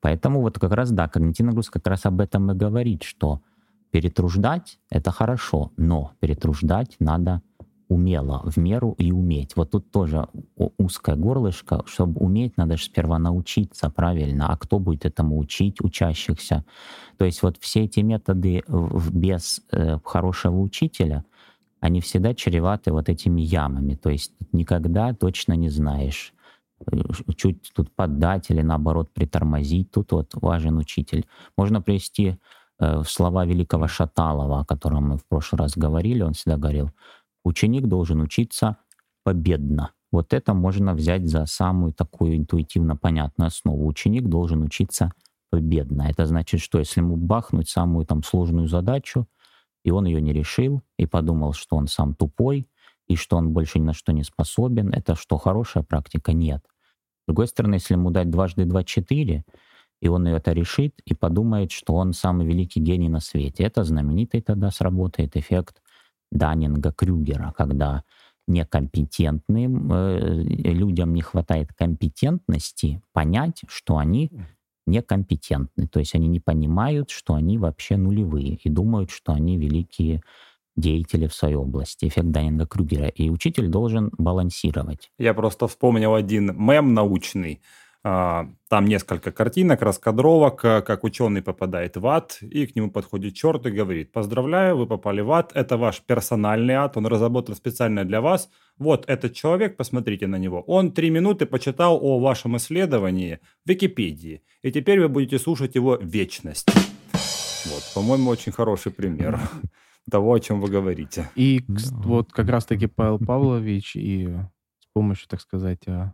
Поэтому вот как раз, да, когнитивная нагрузка как раз об этом и говорит, что перетруждать — это хорошо, но перетруждать надо умело, в меру и уметь. Вот тут тоже узкое горлышко. Чтобы уметь, надо же сперва научиться правильно. А кто будет этому учить учащихся? То есть вот все эти методы без э, хорошего учителя, они всегда чреваты вот этими ямами. То есть никогда точно не знаешь, э, чуть тут поддать или наоборот притормозить. Тут вот важен учитель. Можно привести э, слова великого Шаталова, о котором мы в прошлый раз говорили. Он всегда говорил, ученик должен учиться победно. Вот это можно взять за самую такую интуитивно понятную основу. Ученик должен учиться победно. Это значит, что если ему бахнуть самую там сложную задачу, и он ее не решил, и подумал, что он сам тупой, и что он больше ни на что не способен, это что, хорошая практика? Нет. С другой стороны, если ему дать дважды два четыре, и он это решит, и подумает, что он самый великий гений на свете, это знаменитый тогда сработает эффект Даннинга-Крюгера, когда некомпетентным э, людям не хватает компетентности понять, что они некомпетентны. То есть они не понимают, что они вообще нулевые и думают, что они великие деятели в своей области. Эффект Даннинга-Крюгера. И учитель должен балансировать. Я просто вспомнил один мем научный – там несколько картинок, раскадровок, э, как ученый попадает в ад, и к нему подходит черт и говорит, поздравляю, вы попали в ад, это ваш персональный ад, он разработан специально для вас. Вот этот человек, посмотрите на него, он три минуты почитал о вашем исследовании в Википедии, и теперь вы будете слушать его вечность. Вот, по-моему, очень хороший пример того, о чем вы говорите. И вот как раз-таки Павел Павлович и с помощью, так сказать, а, а,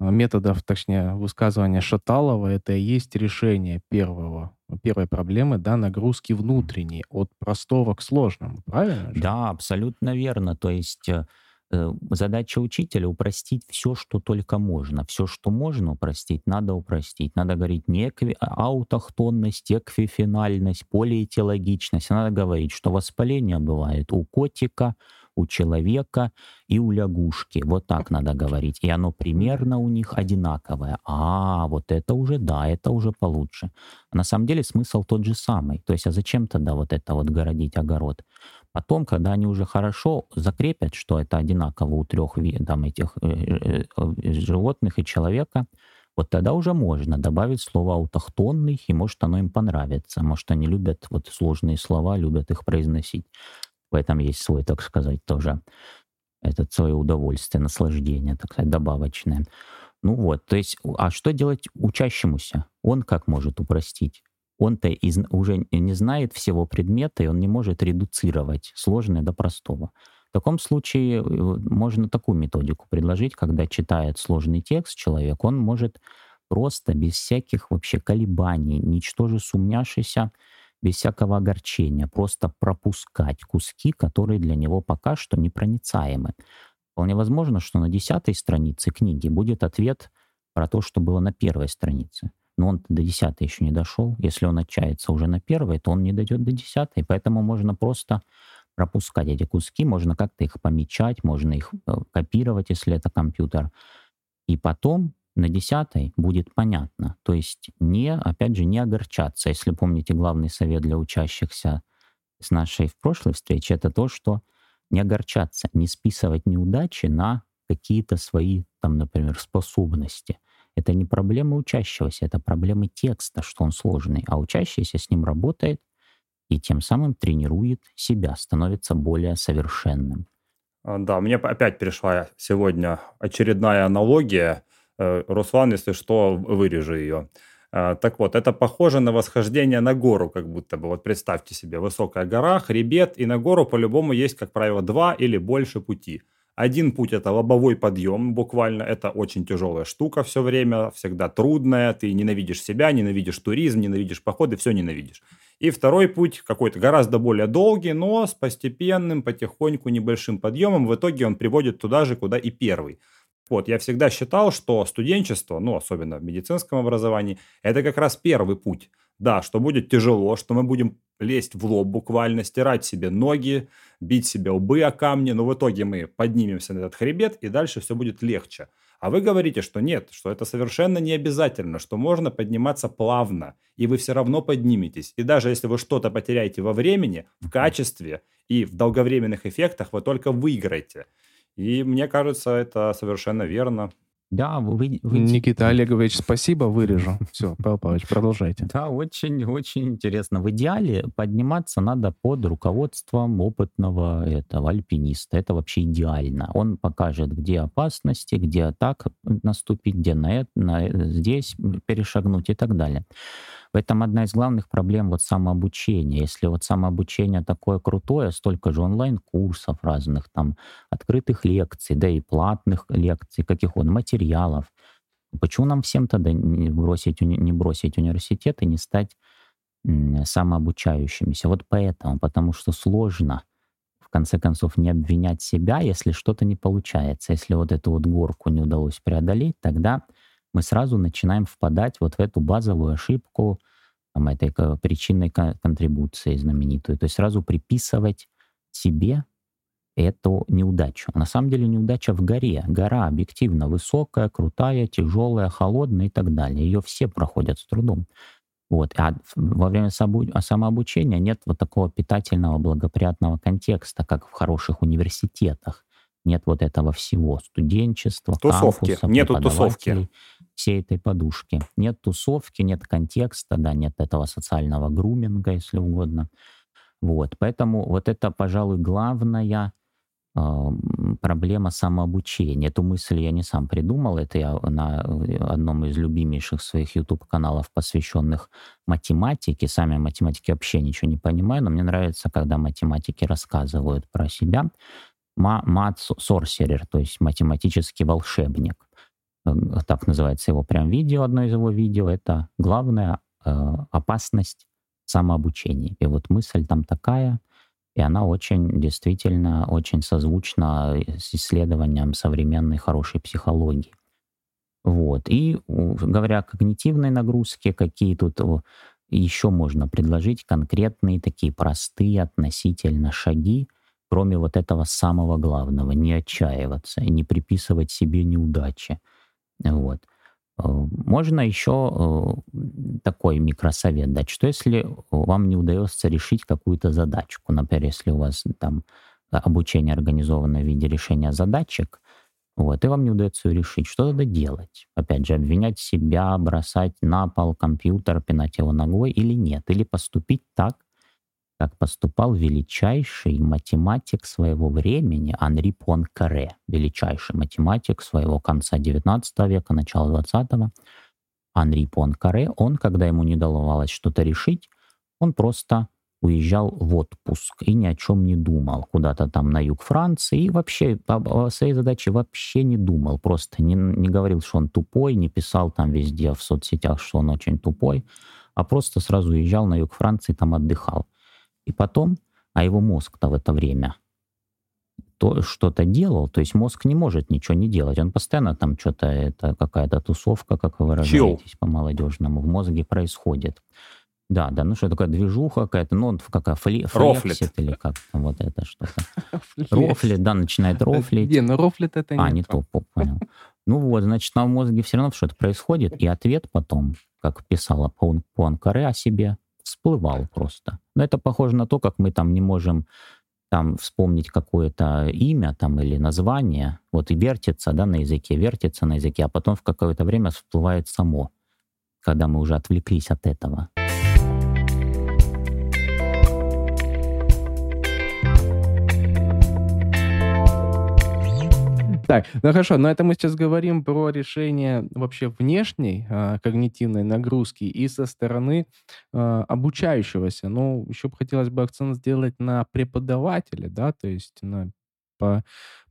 методов, точнее, высказывания Шаталова, это и есть решение первого, первой проблемы, да, нагрузки внутренней, от простого к сложному, правильно? Же? Да, абсолютно верно. То есть э, э, задача учителя упростить все, что только можно. Все, что можно упростить, надо упростить. Надо говорить не экви... Аутохтонность, эквифинальность, полиэтиологичность. Надо говорить, что воспаление бывает у котика, у человека и у лягушки. Вот так надо говорить. И оно примерно у них одинаковое. А, вот это уже, да, это уже получше. На самом деле смысл тот же самый. То есть, а зачем тогда вот это вот городить огород? Потом, когда они уже хорошо закрепят, что это одинаково у трех там, этих э, э, э, животных и человека, вот тогда уже можно добавить слово «аутохтонный», и может оно им понравится. Может они любят вот сложные слова, любят их произносить. В этом есть свой, так сказать, тоже это свое удовольствие, наслаждение, так сказать, добавочное. Ну вот, то есть, а что делать учащемуся? Он как может упростить? Он-то из, уже не знает всего предмета, и он не может редуцировать сложное до простого. В таком случае э, можно такую методику предложить, когда читает сложный текст человек, он может просто без всяких вообще колебаний, ничтоже сумняшися, без всякого огорчения, просто пропускать куски, которые для него пока что непроницаемы. Вполне возможно, что на десятой странице книги будет ответ про то, что было на первой странице. Но он до десятой еще не дошел. Если он отчается уже на первой, то он не дойдет до десятой. Поэтому можно просто пропускать эти куски, можно как-то их помечать, можно их э, копировать, если это компьютер. И потом на десятой будет понятно. То есть не, опять же, не огорчаться. Если помните, главный совет для учащихся с нашей в прошлой встрече, это то, что не огорчаться, не списывать неудачи на какие-то свои, там, например, способности. Это не проблема учащегося, это проблемы текста, что он сложный, а учащийся с ним работает и тем самым тренирует себя, становится более совершенным. А, да, мне опять пришла сегодня очередная аналогия. Э, Руслан, если что, вырежу ее. А, так вот, это похоже на восхождение на гору, как будто бы. Вот представьте себе, высокая гора, хребет, и на гору по-любому есть, как правило, два или больше пути. Один путь это лобовой подъем, буквально это очень тяжелая штука все время, всегда трудная, ты ненавидишь себя, ненавидишь туризм, ненавидишь походы, все ненавидишь. И второй путь какой-то гораздо более долгий, но с постепенным, потихоньку, небольшим подъемом. В итоге он приводит туда же, куда и первый. Вот, я всегда считал, что студенчество, ну, особенно в медицинском образовании, это как раз первый путь. Да, что будет тяжело, что мы будем лезть в лоб буквально, стирать себе ноги, бить себе лбы о камни, но в итоге мы поднимемся на этот хребет, и дальше все будет легче. А вы говорите, что нет, что это совершенно не обязательно, что можно подниматься плавно, и вы все равно подниметесь. И даже если вы что-то потеряете во времени, в качестве и в долговременных эффектах, вы только выиграете. И мне кажется, это совершенно верно. Да, вы, вы... Никита Олегович, спасибо, вырежу. Все, Павел Павлович, продолжайте. Да, очень-очень интересно. В идеале подниматься надо под руководством опытного этого альпиниста. Это вообще идеально. Он покажет, где опасности, где так наступить, где на это, на, здесь перешагнуть и так далее. В этом одна из главных проблем вот самообучения. Если вот самообучение такое крутое, столько же онлайн-курсов разных, там, открытых лекций, да и платных лекций, каких он, материалов. Почему нам всем тогда не бросить, не бросить университет и не стать самообучающимися? Вот поэтому, потому что сложно в конце концов, не обвинять себя, если что-то не получается. Если вот эту вот горку не удалось преодолеть, тогда мы сразу начинаем впадать вот в эту базовую ошибку там, этой причинной контрибуции знаменитую. То есть сразу приписывать себе эту неудачу. На самом деле неудача в горе. Гора объективно высокая, крутая, тяжелая, холодная и так далее. Ее все проходят с трудом. Вот. А во время самообучения нет вот такого питательного, благоприятного контекста, как в хороших университетах. Нет вот этого всего студенчества, тусовки. Кампуса, Нету тусовки всей этой подушки. Нет тусовки, нет контекста, да, нет этого социального груминга, если угодно. Вот, поэтому вот это, пожалуй, главная э, проблема самообучения. Эту мысль я не сам придумал, это я на одном из любимейших своих YouTube-каналов, посвященных математике. Сами математики вообще ничего не понимаю, но мне нравится, когда математики рассказывают про себя. Мат Сорсерер, то есть математический волшебник. Э, так называется его прям видео, одно из его видео, это главная э, опасность самообучения. И вот мысль там такая, и она очень, действительно, очень созвучна с исследованием современной хорошей психологии. Вот. И говоря о когнитивной нагрузке, какие тут еще можно предложить конкретные такие простые относительно шаги кроме вот этого самого главного, не отчаиваться и не приписывать себе неудачи. Вот. Э, можно еще э, такой микросовет дать, что если вам не удается решить какую-то задачку, например, если у вас там обучение организовано в виде решения задачек, вот, и вам не удается ее решить, что надо делать? Опять же, обвинять себя, бросать на пол компьютер, пинать его ногой или нет? Или поступить так, как поступал величайший математик своего времени Анри Пуанкаре, величайший математик своего конца XIX века, начала XX. Анри Пуанкаре, он, когда ему не удавалось что-то решить, он просто уезжал в отпуск и ни о чем не думал, куда-то там на юг Франции, и вообще о своей задаче вообще не думал, просто не, не говорил, что он тупой, не писал там везде в соцсетях, что он очень тупой, а просто сразу уезжал на юг Франции, там отдыхал. И потом, а его мозг-то в это время то что-то делал, то есть мозг не может ничего не делать, он постоянно там что-то, это какая-то тусовка, как вы выражаетесь по-молодежному, в мозге происходит. Да, да, ну что такое движуха какая-то, ну какая фли, флексит или как там вот это что-то. Рофлит, да, начинает рофлить. Не, ну рофлит это не А, не то, понял. Ну вот, значит, на мозге все равно что-то происходит, и ответ потом, как писала Пуанкаре о себе, всплывал просто. Но это похоже на то, как мы там не можем там вспомнить какое-то имя там или название, вот и вертится, да, на языке, вертится на языке, а потом в какое-то время всплывает само, когда мы уже отвлеклись от этого. Так, ну хорошо, но это мы сейчас говорим про решение вообще внешней э, когнитивной нагрузки и со стороны э, обучающегося. Ну, еще бы хотелось бы акцент сделать на преподавателя, да, то есть на, по,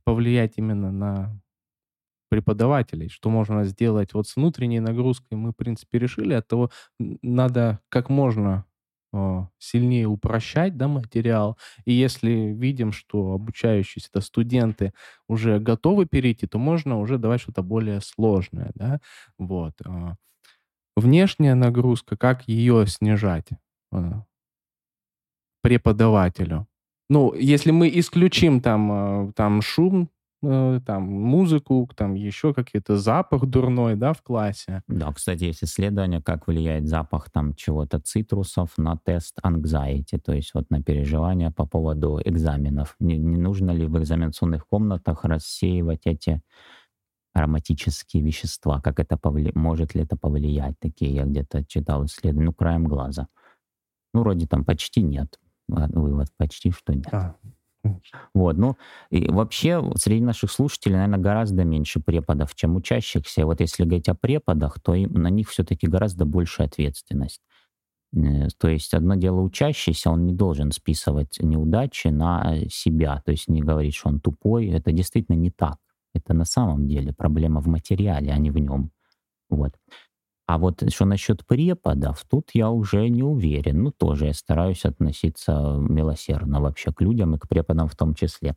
повлиять именно на преподавателей, что можно сделать вот с внутренней нагрузкой, мы, в принципе, решили, от того надо как можно а, сильнее упрощать да, материал. И если видим, что обучающиеся это студенты уже готовы перейти, то можно уже давать что-то более сложное. Да? Вот. А. Внешняя нагрузка, как ее снижать а, преподавателю? Ну, если мы исключим там, там шум, Э, там музыку, там еще какие-то запах дурной, да, в классе. Да, кстати, есть исследование, как влияет запах там чего-то цитрусов на тест anxiety, то есть вот на переживания по поводу экзаменов. Не, не нужно ли в экзаменационных комнатах рассеивать эти ароматические вещества, как это повли... может ли это повлиять, такие я где-то читал исследования, ну, краем глаза. Ну, вроде там почти нет. Вывод почти что нет. А, вот, ну, и вообще среди наших слушателей, наверное, гораздо меньше преподов, чем учащихся. Вот если говорить о преподах, то им, на них все-таки гораздо больше ответственность. Э, то есть одно дело учащийся, он не должен списывать неудачи на себя, то есть не говорить, что он тупой. Это действительно не так. Это на самом деле проблема в материале, а не в нем. Вот. А вот что насчет преподов, тут я уже не уверен. Ну, тоже я стараюсь относиться милосердно вообще к людям и к преподам в том числе.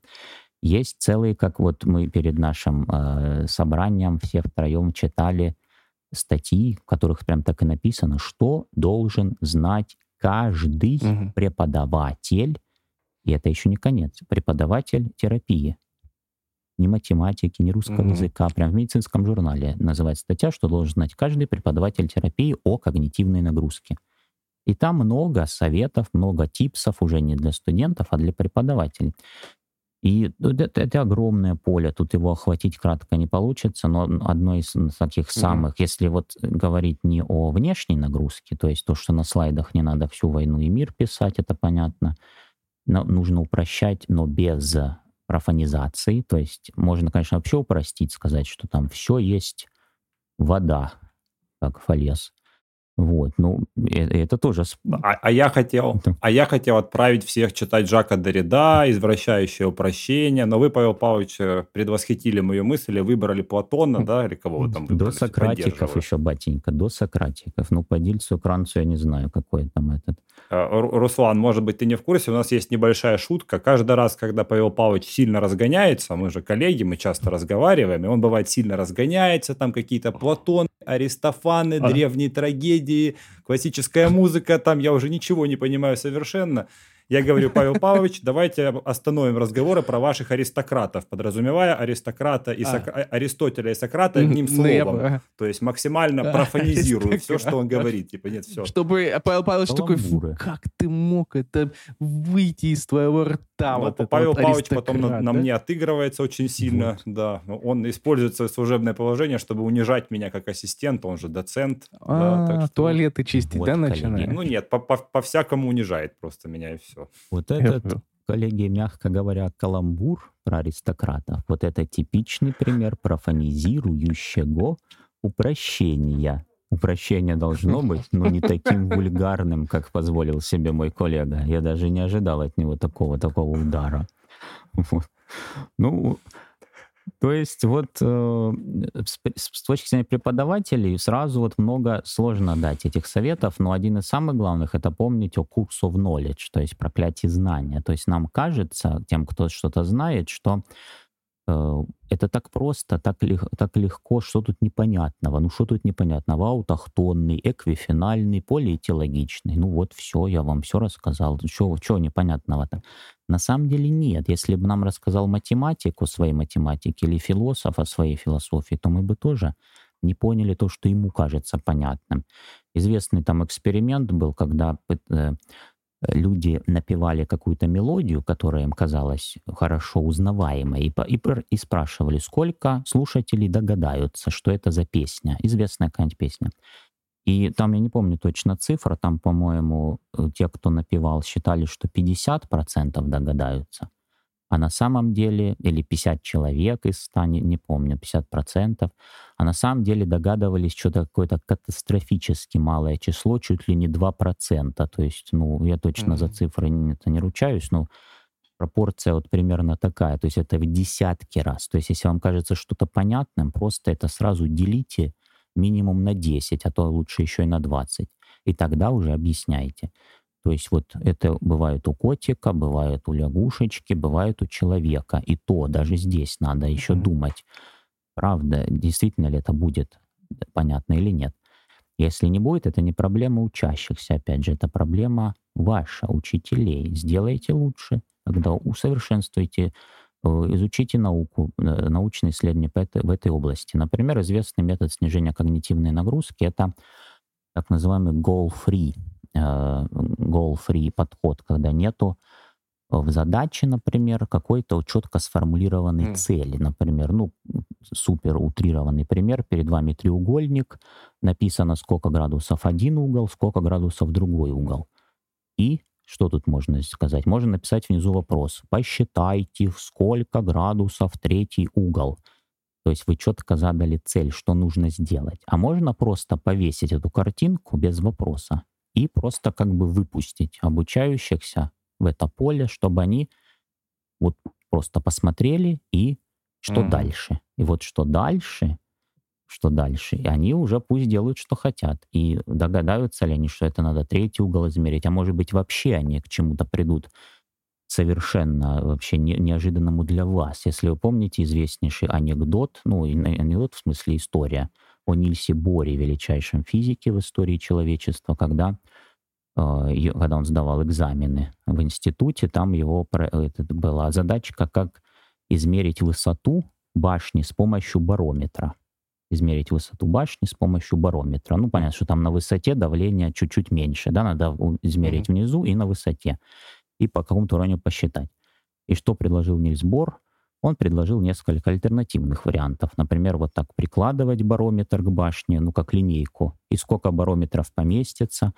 Есть целые, как вот мы перед нашим э, собранием все втроем читали статьи, в которых прям так и написано, что должен знать каждый угу. преподаватель, и это еще не конец, преподаватель терапии ни математики, ни русского mm-hmm. языка. Прям в медицинском журнале называется статья, что должен знать каждый преподаватель терапии о когнитивной нагрузке. И там много советов, много типсов уже не для студентов, а для преподавателей. И это, это огромное поле, тут его охватить кратко не получится, но одно из таких самых, mm-hmm. если вот говорить не о внешней нагрузке, то есть то, что на слайдах не надо всю войну и мир писать, это понятно, но нужно упрощать, но без профанизации. То есть можно, конечно, вообще упростить, сказать, что там все есть вода, как фалес. Вот, ну, это, это тоже... А, а, я хотел, а я хотел отправить всех читать Жака Дорида, «Извращающее упрощение», но вы, Павел Павлович, э, предвосхитили мою мысль и выбрали Платона, да, или кого вы там выбрали? До Сократиков еще, батенька, до Сократиков. Ну, по Дильцу, Кранцу я не знаю, какой там этот. Э, Руслан, может быть, ты не в курсе, у нас есть небольшая шутка. Каждый раз, когда Павел Павлович сильно разгоняется, мы же коллеги, мы часто разговариваем, и он бывает сильно разгоняется, там какие-то Платон, Аристофаны, а. древние трагедии, классическая музыка, там я уже ничего не понимаю совершенно. Я говорю, Павел Павлович, давайте остановим разговоры про ваших аристократов, подразумевая аристократа и а. Сок... А, Аристотеля и Сократа одним ну, словом. То есть максимально профанизирую все, что он говорит. Типа, нет, все. Чтобы Павел Павлович такой, как ты мог это выйти из твоего рта? Ну, вот Павел вот Павлович потом на, на мне отыгрывается очень сильно, вот. да. Он использует свое служебное положение, чтобы унижать меня как ассистента, он же доцент. А, да, что... туалеты чистить, вот, да, начинает? Ну нет, по-всякому унижает просто меня и все. Вот этот, коллеги, мягко говоря, каламбур про аристократов, вот это типичный пример профанизирующего упрощения. Упрощение должно быть, но не таким вульгарным, как позволил себе мой коллега. Я даже не ожидал от него такого, такого удара. Вот. Ну, то есть вот э, с, с точки зрения преподавателей сразу вот много сложно дать этих советов, но один из самых главных — это помнить о курс of knowledge, то есть проклятие знания. То есть нам кажется, тем, кто что-то знает, что это так просто, так, так легко, что тут непонятного? Ну что тут непонятного? Аутохтонный, эквифинальный, полиэтиологичный. Ну вот все, я вам все рассказал. Чего непонятного-то? На самом деле нет. Если бы нам рассказал математик о своей математике или философ о своей философии, то мы бы тоже не поняли то, что ему кажется понятным. Известный там эксперимент был, когда э, люди напевали какую-то мелодию, которая им казалась хорошо узнаваемой, и, и, и спрашивали, сколько слушателей догадаются, что это за песня, известная какая-нибудь песня. И там, я не помню точно цифра, там, по-моему, э, те, кто напевал, считали, что 50% догадаются а на самом деле, или 50 человек из 100, не, не помню, 50%, а на самом деле догадывались что-то какое-то катастрофически малое число, чуть ли не 2%. То есть, ну, я точно mm-hmm. за цифры не, это не ручаюсь, но пропорция вот примерно такая, то есть это в десятки раз. То есть если вам кажется что-то понятным, просто это сразу делите минимум на 10, а то лучше еще и на 20. И тогда уже объясняйте. То есть вот это бывает у котика, бывает у лягушечки, бывает у человека. И то даже здесь надо еще mm-hmm. думать, правда, действительно ли это будет понятно или нет. Если не будет, это не проблема учащихся, опять же, это проблема ваша, учителей. Сделайте лучше, тогда усовершенствуйте, э, изучите науку, э, научные исследования в этой области. Например, известный метод снижения когнитивной нагрузки — это так называемый goal-free Э, goal-free подход, когда нету в задаче, например, какой-то четко сформулированной mm. цели. Например, ну, супер утрированный пример. Перед вами треугольник, написано, сколько градусов один угол, сколько градусов другой угол. И что тут можно сказать? Можно написать внизу вопрос. Посчитайте, сколько градусов третий угол. То есть вы четко задали цель, что нужно сделать. А можно просто повесить эту картинку без вопроса и просто как бы выпустить обучающихся в это поле, чтобы они вот просто посмотрели и что mm. дальше. И вот что дальше, что дальше. И они уже пусть делают, что хотят. И догадаются ли они, что это надо третий угол измерить, а может быть вообще они к чему-то придут совершенно вообще не, неожиданному для вас. Если вы помните известнейший анекдот, ну, анекдот в смысле история — о Нильсе Боре, величайшем физике в истории человечества, когда, э, когда он сдавал экзамены в институте, там его это была задачка, как измерить высоту башни с помощью барометра. Измерить высоту башни с помощью барометра. Ну, понятно, что там на высоте давление чуть-чуть меньше, да, надо измерить mm-hmm. внизу и на высоте, и по какому-то уровню посчитать. И что предложил Нильс Бор? он предложил несколько альтернативных вариантов. Например, вот так прикладывать барометр к башне, ну, как линейку, и сколько барометров поместится.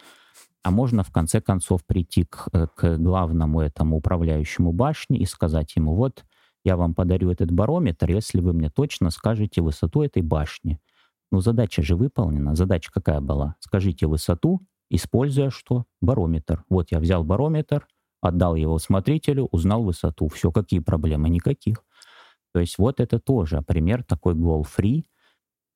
А можно, в конце концов, прийти к, э, к главному этому управляющему башни и сказать ему, вот, я вам подарю этот барометр, если вы мне точно скажете высоту этой башни. Ну, задача же выполнена. Задача какая была? Скажите высоту, используя что? Барометр. Вот я взял барометр, отдал его смотрителю, узнал высоту. Все, какие проблемы? Никаких. То есть вот это тоже пример такой goal-free.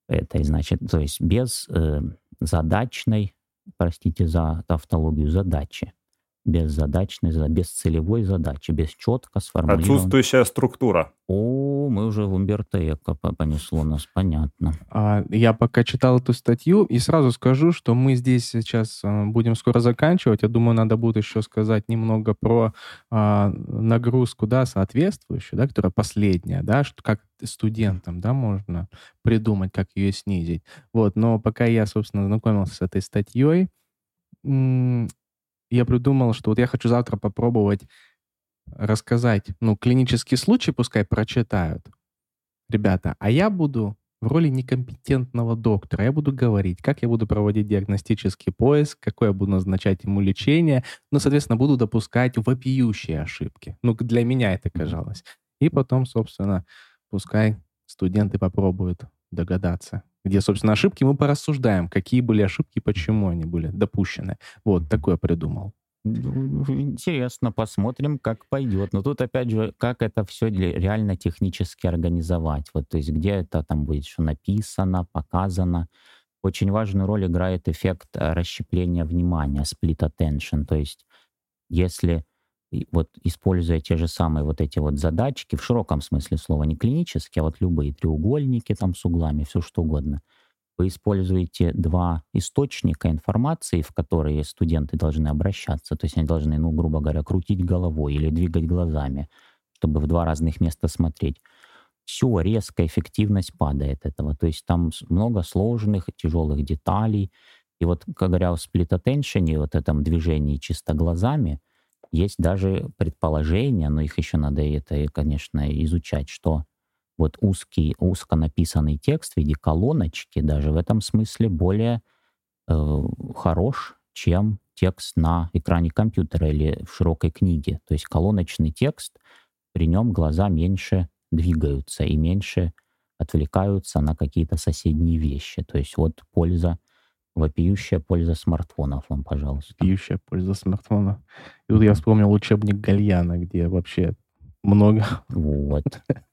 Это значит, то есть без э, задачной, простите за тавтологию, задачи. Без задачной, без целевой задачи, без четко сформулированной... Отсутствующая структура. О, мы уже в Умберто Эко понесло нас, понятно. А, я пока читал эту статью, и сразу скажу, что мы здесь сейчас а, будем скоро заканчивать. Я думаю, надо будет еще сказать немного про а, нагрузку, да, соответствующую, да, которая последняя, да, что как студентам, да, можно придумать, как ее снизить. Вот, но пока я, собственно, знакомился с этой статьей, я придумал, что вот я хочу завтра попробовать рассказать, ну, клинический случай пускай прочитают, ребята, а я буду в роли некомпетентного доктора. Я буду говорить, как я буду проводить диагностический поиск, какое я буду назначать ему лечение, ну, соответственно, буду допускать вопиющие ошибки. Ну, для меня это казалось. И потом, собственно, пускай студенты попробуют догадаться, где, собственно, ошибки, мы порассуждаем, какие были ошибки, почему они были допущены. Вот, такое придумал. Интересно, посмотрим, как пойдет. Но тут, опять же, как это все реально технически организовать. Вот, то есть где это там будет что написано, показано. Очень важную роль играет эффект э, расщепления внимания, split attention. То есть если вот используя те же самые вот эти вот задачки, в широком смысле слова, не клинические, а вот любые треугольники там с углами, все что угодно — вы используете два источника информации, в которые студенты должны обращаться. То есть они должны, ну, грубо говоря, крутить головой или двигать глазами, чтобы в два разных места смотреть. Все, резко эффективность падает этого. То есть там много сложных, тяжелых деталей. И вот, как говоря, в attention, вот этом движении чисто глазами, есть даже предположения, но их еще надо это, конечно, изучать, что вот узкий, узко написанный текст в виде колоночки даже в этом смысле более э, хорош, чем текст на экране компьютера или в широкой книге. То есть колоночный текст, при нем глаза меньше двигаются и меньше отвлекаются на какие-то соседние вещи. То есть вот польза, вопиющая польза смартфонов вам, пожалуйста. Вопиющая польза смартфонов. И тут я вспомнил учебник Гальяна, где вообще много. Вот.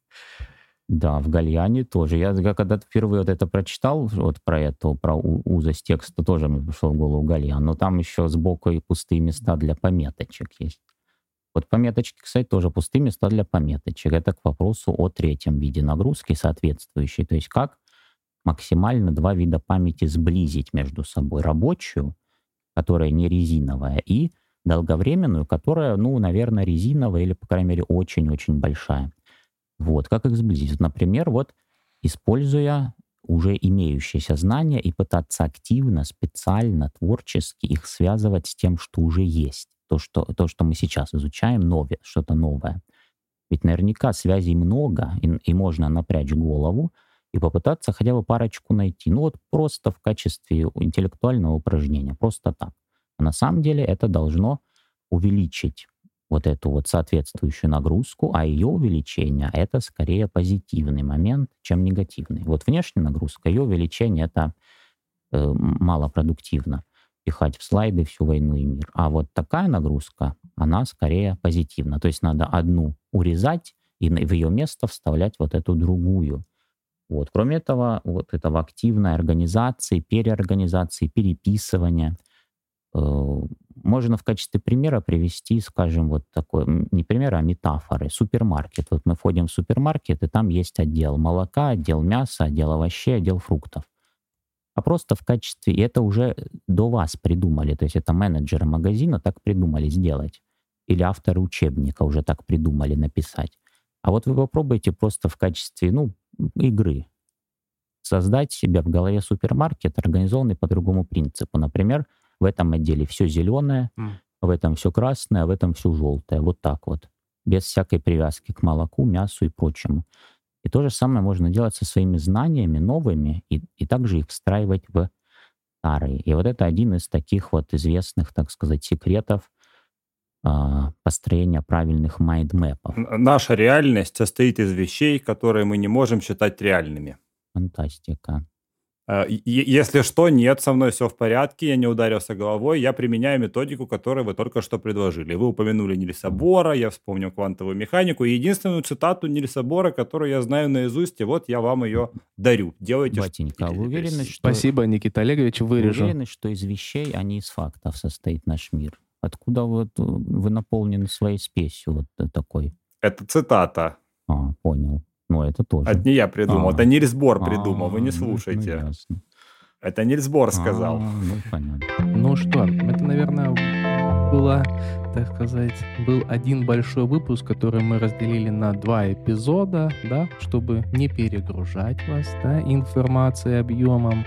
Да, в Гальяне тоже. Я когда впервые вот это прочитал, вот про это, про узость текста, тоже мне пришел в голову Гальян. Но там еще сбоку и пустые места для пометочек есть. Вот пометочки, кстати, тоже пустые места для пометочек. Это к вопросу о третьем виде нагрузки соответствующей. То есть как максимально два вида памяти сблизить между собой. Рабочую, которая не резиновая, и долговременную, которая, ну, наверное, резиновая или, по крайней мере, очень-очень большая. Вот, как их сблизить? Например, вот используя уже имеющиеся знания и пытаться активно, специально, творчески их связывать с тем, что уже есть. То, что, то, что мы сейчас изучаем, новое, что-то новое. Ведь наверняка связей много, и, и можно напрячь голову и попытаться хотя бы парочку найти. Ну вот просто в качестве интеллектуального упражнения, просто так. А на самом деле это должно увеличить вот эту вот соответствующую нагрузку, а ее увеличение — это скорее позитивный момент, чем негативный. Вот внешняя нагрузка, ее увеличение — это э, малопродуктивно пихать в слайды всю войну и мир. А вот такая нагрузка, она скорее позитивна. То есть надо одну урезать и в ее место вставлять вот эту другую. Вот. Кроме этого, вот этого активной организации, переорганизации, переписывания — Э, можно в качестве примера привести, скажем, вот такой, не примера, а метафоры. Супермаркет. Вот мы входим в супермаркет, и там есть отдел молока, отдел мяса, отдел овощей, отдел фруктов. А просто в качестве, и это уже до вас придумали, то есть это менеджеры магазина так придумали сделать. Или авторы учебника уже так придумали написать. А вот вы попробуйте просто в качестве, ну, игры создать себе в голове супермаркет, организованный по другому принципу. Например, в этом отделе все зеленое, mm. в этом все красное, а в этом все желтое. Вот так вот. Без всякой привязки к молоку, мясу и прочему. И то же самое можно делать со своими знаниями новыми и, и также их встраивать в старые. И вот это один из таких вот известных, так сказать, секретов построения правильных майндмэпов. Наша реальность состоит из вещей, которые мы не можем считать реальными. Фантастика. Э, если что, нет, со мной все в порядке, я не ударился головой, я применяю методику, которую вы только что предложили. Вы упомянули Нильса Бора, я вспомнил квантовую механику, и единственную цитату Нильса Бора, которую я знаю наизусть, и вот я вам ее дарю. Делайте, Батенька, что вы уверены, что... Спасибо, Никита Олегович, вырежу. Вы уверены, что из вещей, а не из фактов состоит наш мир? Откуда вот вы наполнены своей спесью вот такой? Это цитата. А, понял. Ну, это тоже. Это не я придумал, А. это Нильс Бор придумал, А, вы не ну, ну, слушайте. ясно. Это Нильс Бор сказал. А, ну, понятно. Ну что, это, наверное, было, так сказать, был один большой выпуск, который мы разделили на два эпизода, да, чтобы не перегружать вас, да, информацией, объемом.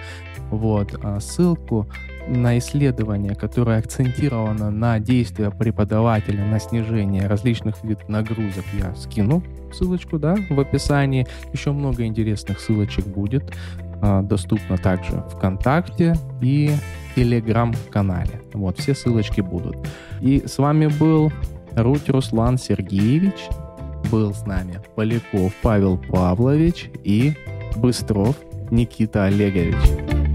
Вот, а ссылку на исследование, которое акцентировано на действия преподавателя на снижение различных видов нагрузок, я скину ссылочку, да, в описании. Еще много интересных ссылочек будет. А, доступно также ВКонтакте и Телеграм-канале. Вот, все ссылочки будут. И с вами был Руть Руслан Сергеевич, был с нами Поляков Павел Павлович и Быстров Никита Олегович.